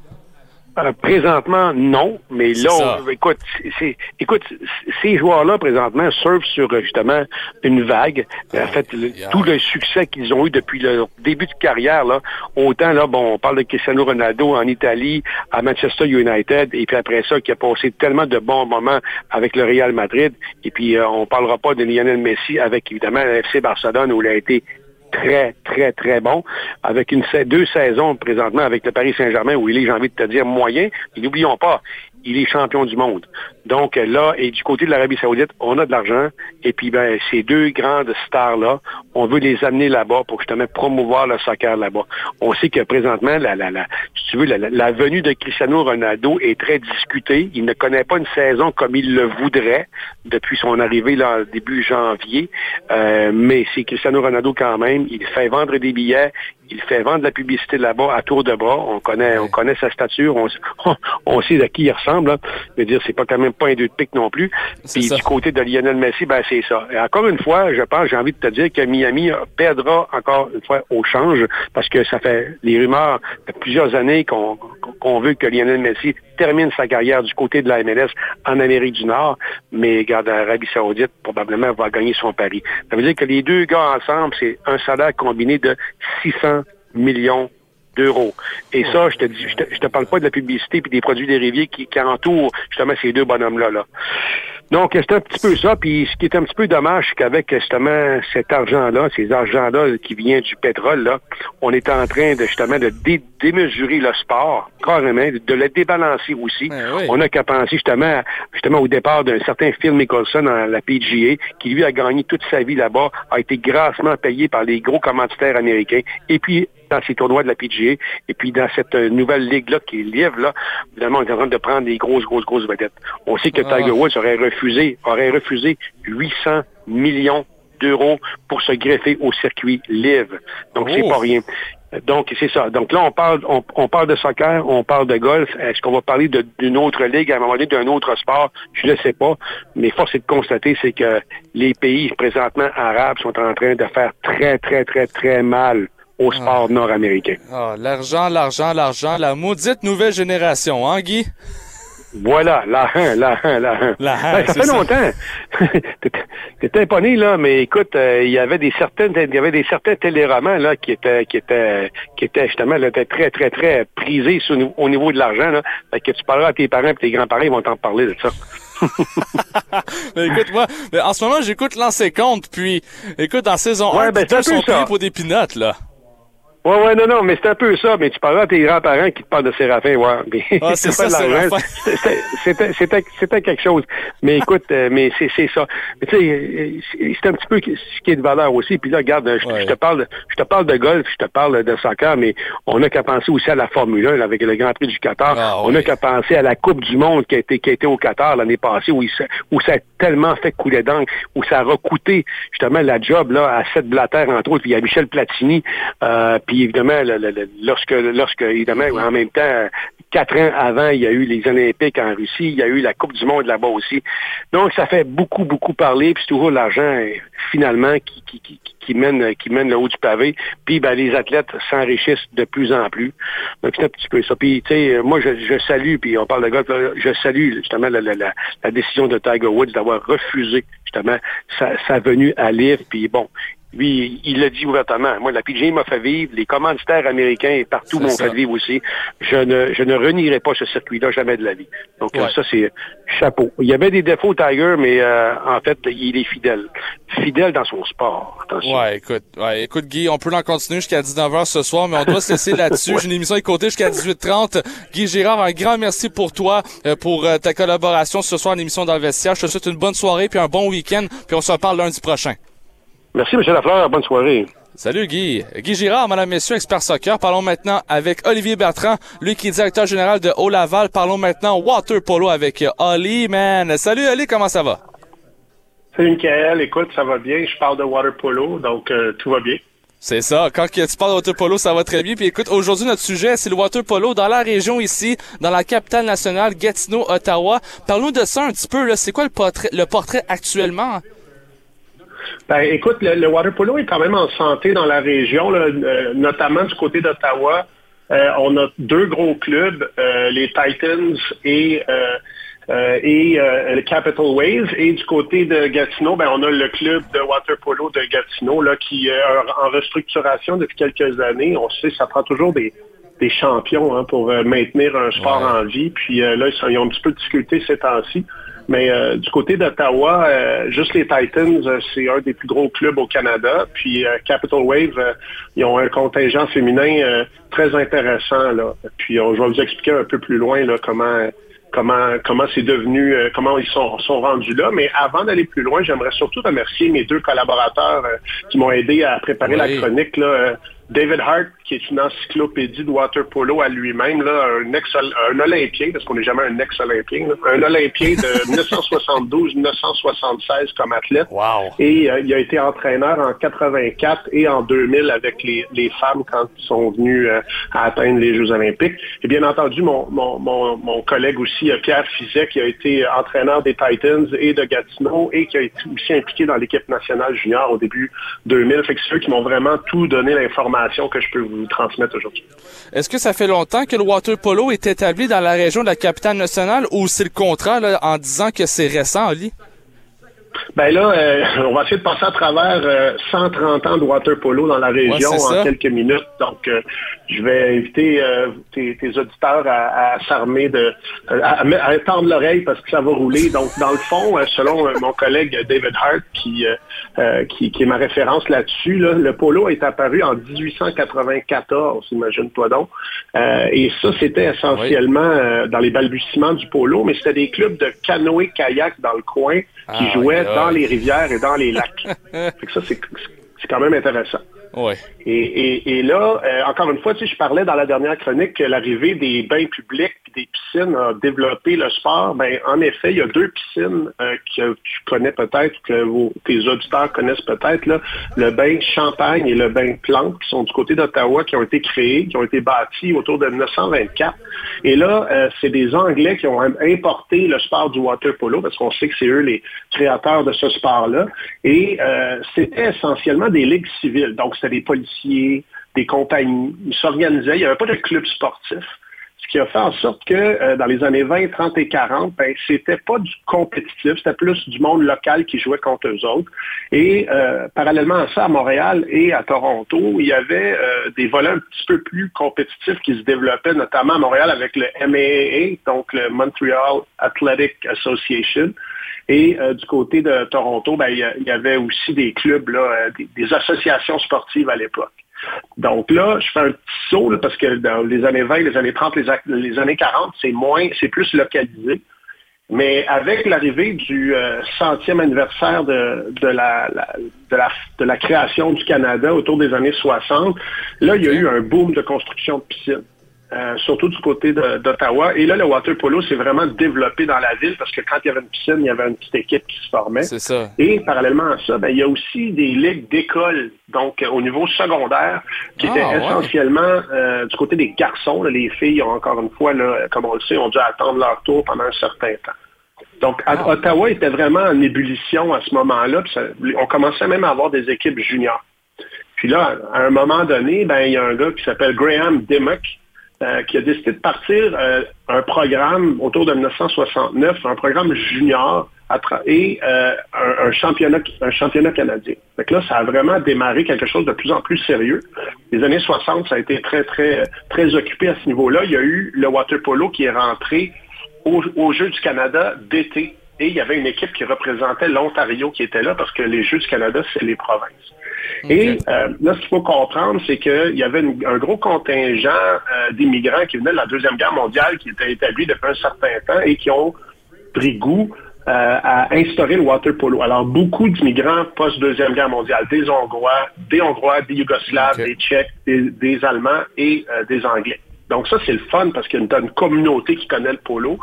Euh, présentement, non, mais là, écoute, c'est, écoute, ces joueurs-là présentement surfent sur justement une vague. En fait, tout le succès qu'ils ont eu depuis leur début de carrière, là, autant là, bon, on parle de Cristiano Ronaldo en Italie, à Manchester United, et puis après ça, qui a passé tellement de bons moments avec le Real Madrid, et puis euh, on parlera pas de Lionel Messi avec évidemment FC Barcelone où il a été très, très, très bon, avec une deux saisons présentement avec le Paris Saint-Germain où il est, j'ai envie de te dire, moyen. Et n'oublions pas, il est champion du monde. Donc là, et du côté de l'Arabie Saoudite, on a de l'argent. Et puis, ben, ces deux grandes stars-là, on veut les amener là-bas pour justement promouvoir le soccer là-bas. On sait que présentement, la, la, la, si tu veux, la, la venue de Cristiano Ronaldo est très discutée. Il ne connaît pas une saison comme il le voudrait depuis son arrivée là, début janvier. Euh, mais c'est Cristiano Ronaldo quand même. Il fait vendre des billets. Il fait vendre de la publicité là-bas à tour de bras. On connaît, on connaît sa stature. On, on, sait à qui il ressemble. Là. Je veux dire, c'est pas quand même pas un deux de pique non plus. Puis du côté de Lionel Messi, ben c'est ça. Et encore une fois, je pense, j'ai envie de te dire que Miami perdra encore une fois au change parce que ça fait les rumeurs de plusieurs années qu'on veut que Lionel Messi termine sa carrière du côté de la MLS en Amérique du Nord, mais garde l'Arabie Saoudite probablement va gagner son pari. Ça veut dire que les deux gars ensemble, c'est un salaire combiné de 600 millions d'euros. Et ça, je te dis, je te, je te parle pas de la publicité puis des produits dérivés qui, qui entourent justement ces deux bonhommes-là. Là. Donc, c'est un petit peu ça. Puis, ce qui est un petit peu dommage, c'est qu'avec justement cet argent-là, ces argents-là qui vient du pétrole, là, on est en train de justement de dé démesurer le sport, carrément, de le débalancer aussi. On n'a qu'à penser justement, justement au départ d'un certain Phil Mickelson dans la PGA, qui lui a gagné toute sa vie là-bas, a été grassement payé par les gros commanditaires américains. Et puis, dans ces tournois de la PGA, et puis dans cette nouvelle ligue-là qui est livre, là, évidemment, on est en train de prendre des grosses, grosses, grosses vedettes. On sait que Tiger Woods aurait refusé, aurait refusé 800 millions d'euros pour se greffer au circuit live. Donc, c'est pas rien. Donc, c'est ça. Donc là, on parle, on, on, parle de soccer, on parle de golf. Est-ce qu'on va parler d'une autre ligue à un moment donné, d'un autre sport? Je ne sais pas. Mais force est de constater, c'est que les pays présentement arabes sont en train de faire très, très, très, très mal au sport nord-américain. Ah, l'argent, l'argent, l'argent, la maudite nouvelle génération, hein, Guy? Voilà, la hein, la hein, la hein. La ben, ça fait longtemps. T'étais pas né, là, mais écoute, euh, il y avait des certaines, il y avait des certains téléromans là qui étaient, qui étaient, qui étaient justement là, étaient très, très, très prisés au niveau de l'argent. Là, fait que tu parleras à tes parents et tes grands-parents, ils vont t'en parler de ça. mais écoute, moi, mais en ce moment, j'écoute l'ancien compte, puis écoute, dans saison ouais, 1, ben, ils sont ça. payés pour des pinottes, là. Ouais, ouais, non, non, mais c'est un peu ça. Mais tu parles à tes grands-parents qui te parlent de Séraphin, ouais. Mais Ah, c'est ça, Séraphin. C'était, c'était, c'était quelque chose. Mais écoute, euh, mais c'est, c'est ça. Mais tu sais, c'est un petit peu ce qui est de valeur aussi. Puis là, regarde, je, je te parle, de- je te parle de golf, je te parle de soccer, mais on n'a qu'à penser aussi à la Formule 1 là, avec le Grand Prix du Qatar. on n'a qu'à penser à la Coupe du Monde qui a été, qui a été au Qatar l'année passée, où, il où ça a tellement fait couler d'encre, où ça a coûté justement la job là à Seth Blatter entre autres, puis a Michel Platini, euh, puis évidemment le- le- lorsque lorsque évidemment en même temps quatre ans avant il y a eu les Olympiques en Russie, il y a eu la Coupe du Monde là-bas aussi. Donc ça fait beaucoup beaucoup parler, puis c'est toujours l'argent euh, finalement qui, qui, qui, mène qui mène le haut du pavé. Puis ben, les athlètes s'enrichissent de plus en plus. Donc c'est un petit peu ça. Puis tu sais, moi je, je salue, puis on parle de golf, je salue justement la, décision de Tiger Woods d'avoir refusé justement sa, sa venue à Livre. Puis bon, lui, il l'a dit ouvertement. Moi, la PGA m'a fait vivre, les commanditaires américains et partout m'ont fait vivre aussi. Je ne, je ne renierai pas ce circuit-là jamais de la vie. Donc Ouais. ça, c'est chapeau. Il y avait des défauts, Tiger, mais euh, en fait, il est fidèle. Fidèle dans son sport. Attention. Ouais, écoute, ouais, écoute, Guy, on peut en continuer jusqu'à 19h ce soir, mais on doit se laisser là-dessus. J'ai une émission à côté jusqu'à 18h30. Guy Girard, un grand merci pour toi, euh, pour euh, ta collaboration ce soir en émission dans le vestiaire. Je te souhaite une bonne soirée puis un bon week-end, puis on se reparle lundi prochain. Merci, M. Lafleur. Bonne soirée. Salut Guy. Guy Girard, madame, messieurs, expert soccer. Parlons maintenant avec Olivier Bertrand, lui qui est directeur général de Haut-Laval. Parlons maintenant water polo avec euh, Oli, man. Salut Oli, comment ça va? Salut Michael, écoute, ça va bien. Je parle de water polo, donc euh, tout va bien. C'est ça. Quand tu parles de water polo, ça va très bien. Puis écoute, aujourd'hui, notre sujet, c'est le water polo dans la région ici, dans la capitale nationale, Gatineau, Ottawa. Parle-nous de ça un petit peu. là. C'est quoi le portrait, le portrait actuellement? Ben, écoute, le, le water polo est quand même en santé dans la région, là, euh, notamment du côté d'Ottawa. Euh, on a deux gros clubs, euh, les Titans et et le Capital Waves. Et du côté de Gatineau, ben, on a le club de water polo de Gatineau là, qui est en restructuration depuis quelques années. On sait ça prend toujours des, des champions hein, pour maintenir un sport en vie. Puis là, ils, sont- ils ont un petit peu de difficulté ces temps-ci. Mais euh, du côté d'Ottawa, euh, juste les Titans, euh, c'est un des plus gros clubs au Canada. Puis euh, Capital Wave, euh, ils ont un contingent féminin euh, très intéressant. Là. Puis on, je vais vous expliquer un peu plus loin là, comment comment comment c'est devenu, euh, comment ils sont, sont rendus là. Mais avant d'aller plus loin, j'aimerais surtout remercier mes deux collaborateurs euh, qui m'ont aidé à préparer la chronique. Là, Euh, David Hart, qui est une encyclopédie de water polo à lui-même, là, un, ex un Olympien, parce qu'on n'est jamais un ex-Olympien, un Olympien de 1972-1976 comme athlète. Et euh, il a été entraîneur en 84 et en 2000 avec les, les femmes quand ils sont venus euh, à atteindre les Jeux olympiques. Et bien entendu, mon, mon, mon, mon collègue aussi, euh, Pierre Fizet, qui a été entraîneur des Titans et de Gatineau et qui a été aussi impliqué dans l'équipe nationale junior au début 2000. Fait que c'est eux qui m'ont vraiment tout donné l'information que je peux vous Est-ce que ça fait longtemps que le water polo est établi dans la région de la capitale nationale ou c'est le contraire en disant que c'est récent, Ali? Ben là, euh, on va essayer de passer à travers euh, 130 ans de water polo dans la région Ouais, en quelques minutes. Donc, euh, je vais inviter euh, tes, tes auditeurs à, à s'armer de, à, à, tendre l'oreille parce que ça va rouler. Donc, dans le fond, euh, selon euh, mon collègue David Hart, qui, euh, euh, qui, qui est ma référence là-dessus, là, le polo est apparu en 1894, imagine-toi donc. Euh, et ça, c'était essentiellement euh, dans les balbutiements du polo, mais c'était des clubs de canoë-kayak dans le coin qui Ah, jouaient. Dans les rivières et dans les lacs. fait que ça, c'est c'est quand même intéressant. Et, là, euh, encore une fois, tu sais, je parlais dans la dernière chronique que l'arrivée des bains publics des piscines a développé le sport. Ben, en effet, il y a deux piscines euh, que tu connais peut-être, que tes auditeurs connaissent peut-être, le bain Champagne et le bain Plante, qui sont du côté d'Ottawa, qui ont été créés, qui ont été bâtis autour de 1924. Et là, euh, c'est des Anglais qui ont importé le sport du water polo, parce qu'on sait que c'est eux les créateurs de ce sport-là. Et c'était essentiellement des ligues civiles. Donc, des policiers, des compagnies. Ils s'organisaient. Il n'y avait pas de club sportif. Ce qui a fait en sorte que euh, dans les années 20, 30 et 40, ben, c'était pas du compétitif, c'était plus du monde local qui jouait contre eux autres. Et euh, parallèlement à ça, à Montréal et à Toronto, il y avait euh, des volets un petit peu plus compétitifs qui se développaient, notamment à Montréal avec le MAA, donc le Montreal Athletic Association. Et euh, du côté de Toronto, ben, il y avait aussi des clubs, euh, des, associations sportives à l'époque. Donc là, je fais un petit saut parce que dans les années 20, les années 30, les, années 40, c'est moins, c'est plus localisé. Mais avec l'arrivée du euh, centième anniversaire de, la, de la création du Canada autour des années 60, là, il y a eu un boom de construction de piscines. Euh, surtout du côté d'Ottawa. Et là, le water polo s'est vraiment développé dans la ville parce que quand il y avait une piscine, il y avait une petite équipe qui se formait. C'est ça. Et parallèlement à ça, ben, il y a aussi des ligues d'école, donc euh, au niveau secondaire, qui Ah, étaient ouais. essentiellement euh, du côté des garçons. là. les filles, ont encore une fois, là, comme on le sait, ont dû attendre leur tour pendant un certain temps. Donc, Ah. Ottawa était vraiment en ébullition à ce moment-là. on commençait même à avoir des équipes juniors. Puis là, à un moment donné, ben, il y a un gars qui s'appelle Graham Dimmock, euh, qui a décidé de partir euh, un programme autour de 1969, un programme junior et euh, un, championnat, canadien. Que là, ça a vraiment démarré quelque chose de plus en plus sérieux. Les années 60, ça a été très, très, très occupé à ce niveau-là. Il y a eu le water polo qui est rentré au, aux Jeux du Canada d'été. Et il y avait une équipe qui représentait l'Ontario qui était là parce que les Jeux du Canada, c'est les provinces. Et euh, là, ce qu'il faut comprendre, c'est qu'il y avait une- un gros contingent euh, d'immigrants qui venaient de la Deuxième Guerre mondiale, qui était établi depuis un certain temps et qui ont pris goût euh, à instaurer le water polo. Alors, beaucoup d'immigrants post-Deuxième Guerre mondiale, des Hongrois, des Hongrois, des Yougoslaves, des Tchèques, des, des Allemands et euh, des Anglais. Donc ça, c'est le fun parce qu'il y a une, une communauté qui connaît le polo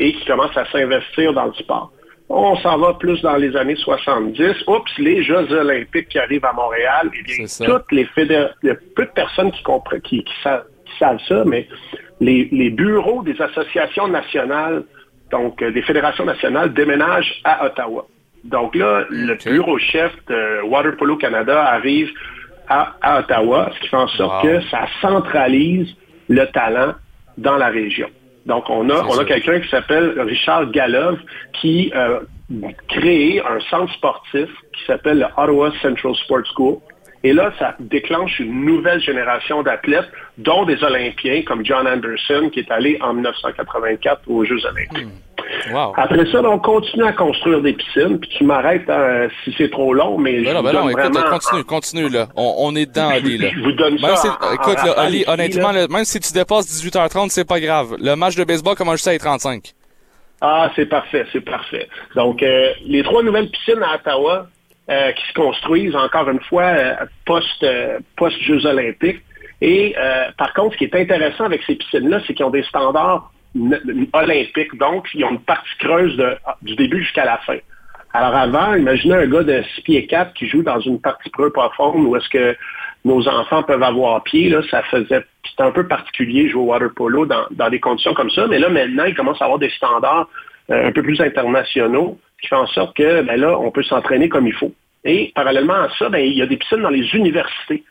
et qui commence à s'investir dans le sport. On s'en va plus dans les années 70. Oups, les Jeux olympiques qui arrivent à Montréal, eh bien, toutes les fédérations, il y a peu de personnes qui, comprennent, qui, qui sa- qui savent ça, mais les, les bureaux des associations nationales, donc euh, des fédérations nationales, déménagent à Ottawa. Donc là, le bureau chef de Water Polo Canada arrive à, à Ottawa, ce qui fait en sorte Wow. que ça centralise le talent dans la région. Donc, on a, on a quelqu'un qui s'appelle Richard Galov qui euh, crée un centre sportif qui s'appelle le Ottawa Central Sports School. Et là, ça déclenche une nouvelle génération d'athlètes, dont des Olympiens comme John Anderson, qui est allé en 1984 aux Jeux Olympiques. Wow. Après ça, on continue à construire des piscines, puis tu m'arrêtes hein, si c'est trop long, mais je Ben non, vous ben non, écoute, vraiment... continue, continue, là. On, on est dedans, Je Ali, là. je vous donne Même ça si- en- en écoute, là, Ali, honnêtement, là, même si tu dépasses 18h30, c'est pas grave. Le match de baseball commence juste à 35. Ah, c'est parfait, c'est parfait. Donc, euh, les trois nouvelles piscines à Ottawa euh, qui se construisent, encore une fois, euh, post, euh, post-Jeux olympiques. Et par contre, ce qui est intéressant avec ces piscines-là, c'est qu'ils ont des standards olympiques. Donc, ils ont une partie creuse de- du début jusqu'à la fin. Alors avant, imaginez un gars de 6 pieds 4 qui joue dans une partie peu profonde où est-ce que nos enfants peuvent avoir pied, là, ça faisait c'était un peu particulier jouer au water polo dans, dans des conditions comme ça. Mais là, maintenant, ils commencent à avoir des standards euh, un peu plus internationaux, qui fait en sorte que ben là, on peut s'entraîner comme il faut. Et parallèlement à ça, ben, il y a des piscines dans les universités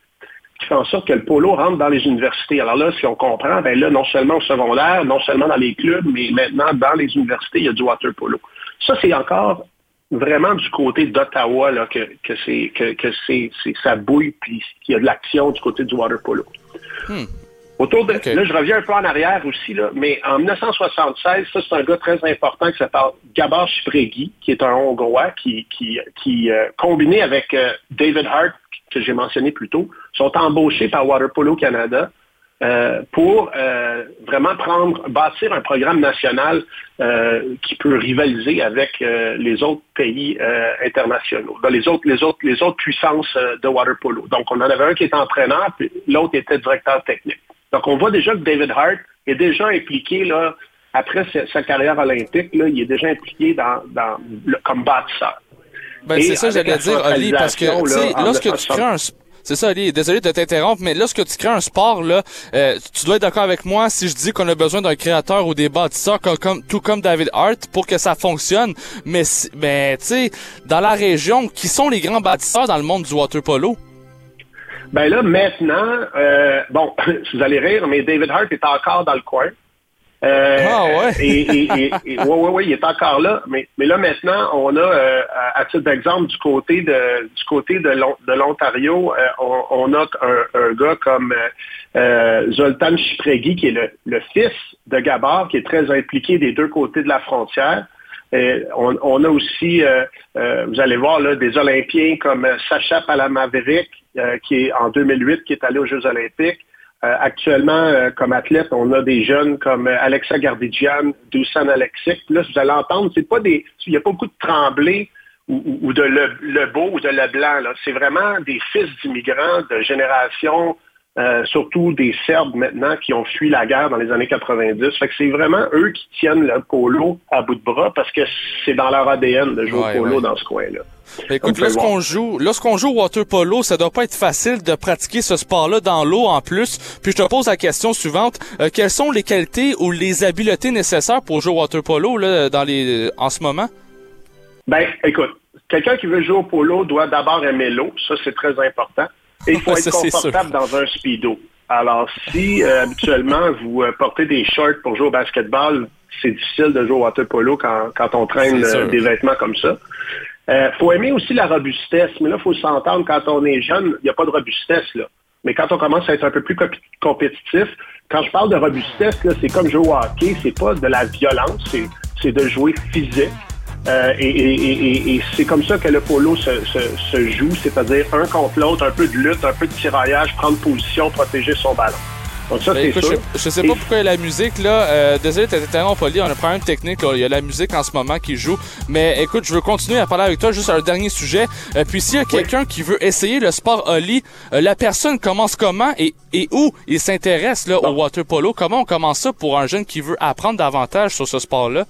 qui fait en sorte que le polo rentre dans les universités. Alors là, si on comprend, ben là, non seulement au secondaire, non seulement dans les clubs, mais maintenant dans les universités, il y a du water polo. Ça, c'est encore vraiment du côté d'Ottawa là, que, ça bouille puis qu'il y a de l'action du côté du water polo. Autour de, Là, je reviens un peu en arrière aussi, là, mais en 1976, ça, c'est un gars très important qui s'appelle Gabor Chipregi, qui est un Hongrois qui, qui, qui euh, combiné avec euh, David Hart, que j'ai mentionné plus tôt, sont embauchés par Water Polo Canada euh, pour vraiment prendre, bâtir un programme national qui peut rivaliser avec les autres pays internationaux, dans les autres, les autres, les autres puissances de water polo. Donc, on en avait un qui était entraîneur, puis l'autre était directeur technique. Donc, on voit déjà que David Hart est déjà impliqué là après sa, sa carrière olympique, là, il est déjà impliqué dans, dans le, comme bâtisseur. Ben, c'est ça, j'allais la dire, Oli, parce que, là, lorsque tu 1960. crées un, c'est ça, Oli, désolé de t'interrompre, mais lorsque tu crées un sport, là, euh, tu dois être d'accord avec moi si je dis qu'on a besoin d'un créateur ou des bâtisseurs comme, comme- tout comme David Hart pour que ça fonctionne. Mais, si- ben, tu sais, dans la région, qui sont les grands bâtisseurs dans le monde du water polo? Ben là, maintenant, euh, bon, vous allez rire, mais David Hart est encore dans le coin. Euh, Ah ouais? Et, et, et, ouais, ouais, ouais, il est encore là. Mais, mais là, maintenant, on a, euh, à, à titre d'exemple, du côté de du côté de l'On- de l'Ontario, euh, on, on a un, un gars comme Zoltan Chipregi, qui est le, le fils de Gabor, qui est très impliqué des deux côtés de la frontière. Et on, on a aussi, vous allez voir, là, des Olympiens comme Sacha Palamaveric, qui est en 2008, qui est allé aux Jeux olympiques. Euh, actuellement, euh, comme athlète, on a des jeunes comme euh, Alexa Gardidjian, Dusan Alexic. Puis Là, vous allez entendre, c'est pas des, il n'y a pas beaucoup de Tremblay ou, de Le, Lebeau ou de Leblanc. là. C'est vraiment des fils d'immigrants de génération, euh, surtout des Serbes maintenant qui ont fui la guerre dans les années 90. Fait que c'est vraiment eux qui tiennent le polo à bout de bras parce que c'est dans leur ADN de jouer Ouais, au polo ouais. dans ce coin-là. Écoute, lorsqu'on joue, lorsqu'on joue au water polo, ça doit pas être facile de pratiquer ce sport-là dans l'eau en plus. Puis je te pose la question suivante Euh, quelles sont les qualités ou les habiletés nécessaires pour jouer au water polo là dans les en ce moment? Ben, écoute, quelqu'un qui veut jouer au polo doit d'abord aimer l'eau, ça c'est très important. Et il faut être ça, confortable dans un speedo. Alors, si euh, habituellement vous euh, portez des shorts pour jouer au basketball, c'est difficile de jouer au water polo quand, quand on traîne euh, des vêtements comme ça. Euh, faut aimer aussi la robustesse, mais là, il faut s'entendre, quand on est jeune, il n'y a pas de robustesse, là. Mais quand on commence à être un peu plus compétitif, quand je parle de robustesse, c'est comme jouer au hockey, c'est pas de la violence, c'est, de jouer physique. Euh, et c'est comme ça que le polo se, se- se joue, c'est-à-dire un contre l'autre, un peu de lutte, un peu de tiraillage, prendre position, protéger son ballon. Donc ça, Ben, c'est écoute, sûr. je, je sais pas pourquoi il y a la musique là. Euh, désolé de t'interrompre, Oli, on a un problème technique. là. Il y a la musique en ce moment qui joue. Mais écoute, je veux continuer à parler avec toi juste sur un dernier sujet. Euh, puis s'il y a quelqu'un qui veut essayer le sport Oli, euh, la personne commence comment et, et où il s'intéresse là au water polo? Comment on commence ça pour un jeune qui veut apprendre davantage sur ce sport-là?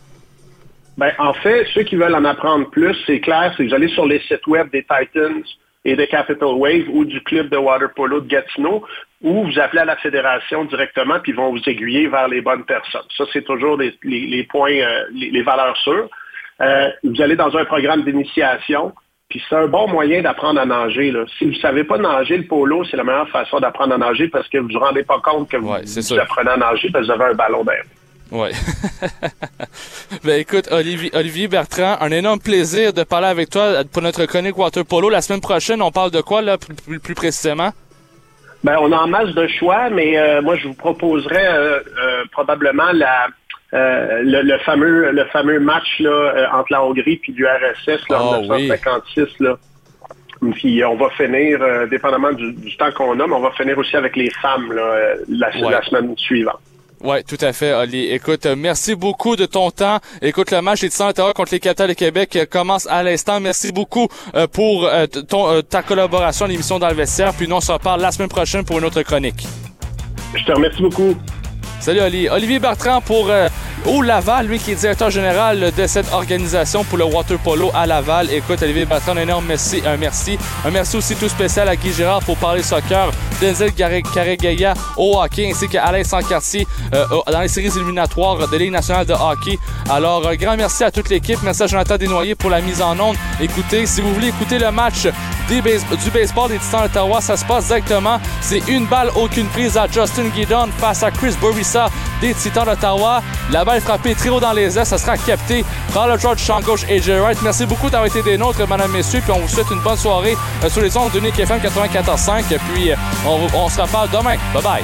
Ben, en fait, ceux qui veulent en apprendre plus, c'est clair, c'est que vous allez sur les sites web des Titans et de Capital Wave ou du club de water polo de Gatineau, ou vous appelez à la fédération directement, puis ils vont vous aiguiller vers les bonnes personnes. Ça, c'est toujours les, les- les points, euh, les, les valeurs sûres. Euh, vous allez dans un programme d'initiation, puis c'est un bon moyen d'apprendre à nager. Là. Si vous ne savez pas nager le polo, c'est la meilleure façon d'apprendre à nager parce que vous ne vous rendez pas compte que vous, vous apprenez à nager parce que vous avez un ballon d'air. Ouais. ben écoute, Olivier, Olivier Bertrand, un énorme plaisir de parler avec toi pour notre chronique water polo. La semaine prochaine, on parle de quoi là plus, précisément? Ben, on a en masse de choix, mais euh, moi, je vous proposerais euh, euh, probablement la, le, le fameux, le fameux match là, entre la Hongrie puis l'URSS là, en Ah, oui. 1956. Là. Puis on va finir, dépendamment du, du temps qu'on a, mais on va finir aussi avec les femmes là, la, Ouais. la semaine suivante. Ouais, tout à fait, Oli. Écoute, merci beaucoup de ton temps. Écoute, le match des Titans d'Ottawa contre les Capitals de Québec euh, commence à l'instant. Merci beaucoup euh, pour euh, ton, euh, ta collaboration à l'émission dans le vestiaire. Puis nous, on se reparle la semaine prochaine pour une autre chronique. Je te remercie beaucoup. Salut, Oli. Olivier Bertrand pour au Laval, lui qui est directeur général de cette organisation pour le water polo à Laval. Écoute, Olivier Bertrand, un énorme merci. Un merci. Un merci aussi tout spécial à Guy Girard pour parler soccer, Denzel Carré-Gaya au hockey, ainsi qu'à Alain euh, dans les séries éliminatoires de Ligue nationale de hockey. Alors, grand merci à toute l'équipe. Merci à Jonathan Desnoyers pour la mise en onde. Écoutez, si vous voulez écouter le match des du baseball des Titans d'Ottawa, ça se passe directement. C'est une balle, aucune prise à Justin Guidon face à Chris Borissa des Titans d'Ottawa. La balle frappée très haut dans les airs, ça sera capté par le George champ gauche et Jay Wright. Merci beaucoup d'avoir été des nôtres, madame, messieurs, puis on vous souhaite une bonne soirée euh, sur les ondes de Nick FM 94.5. Puis euh, on, on se reparle demain. Bye bye.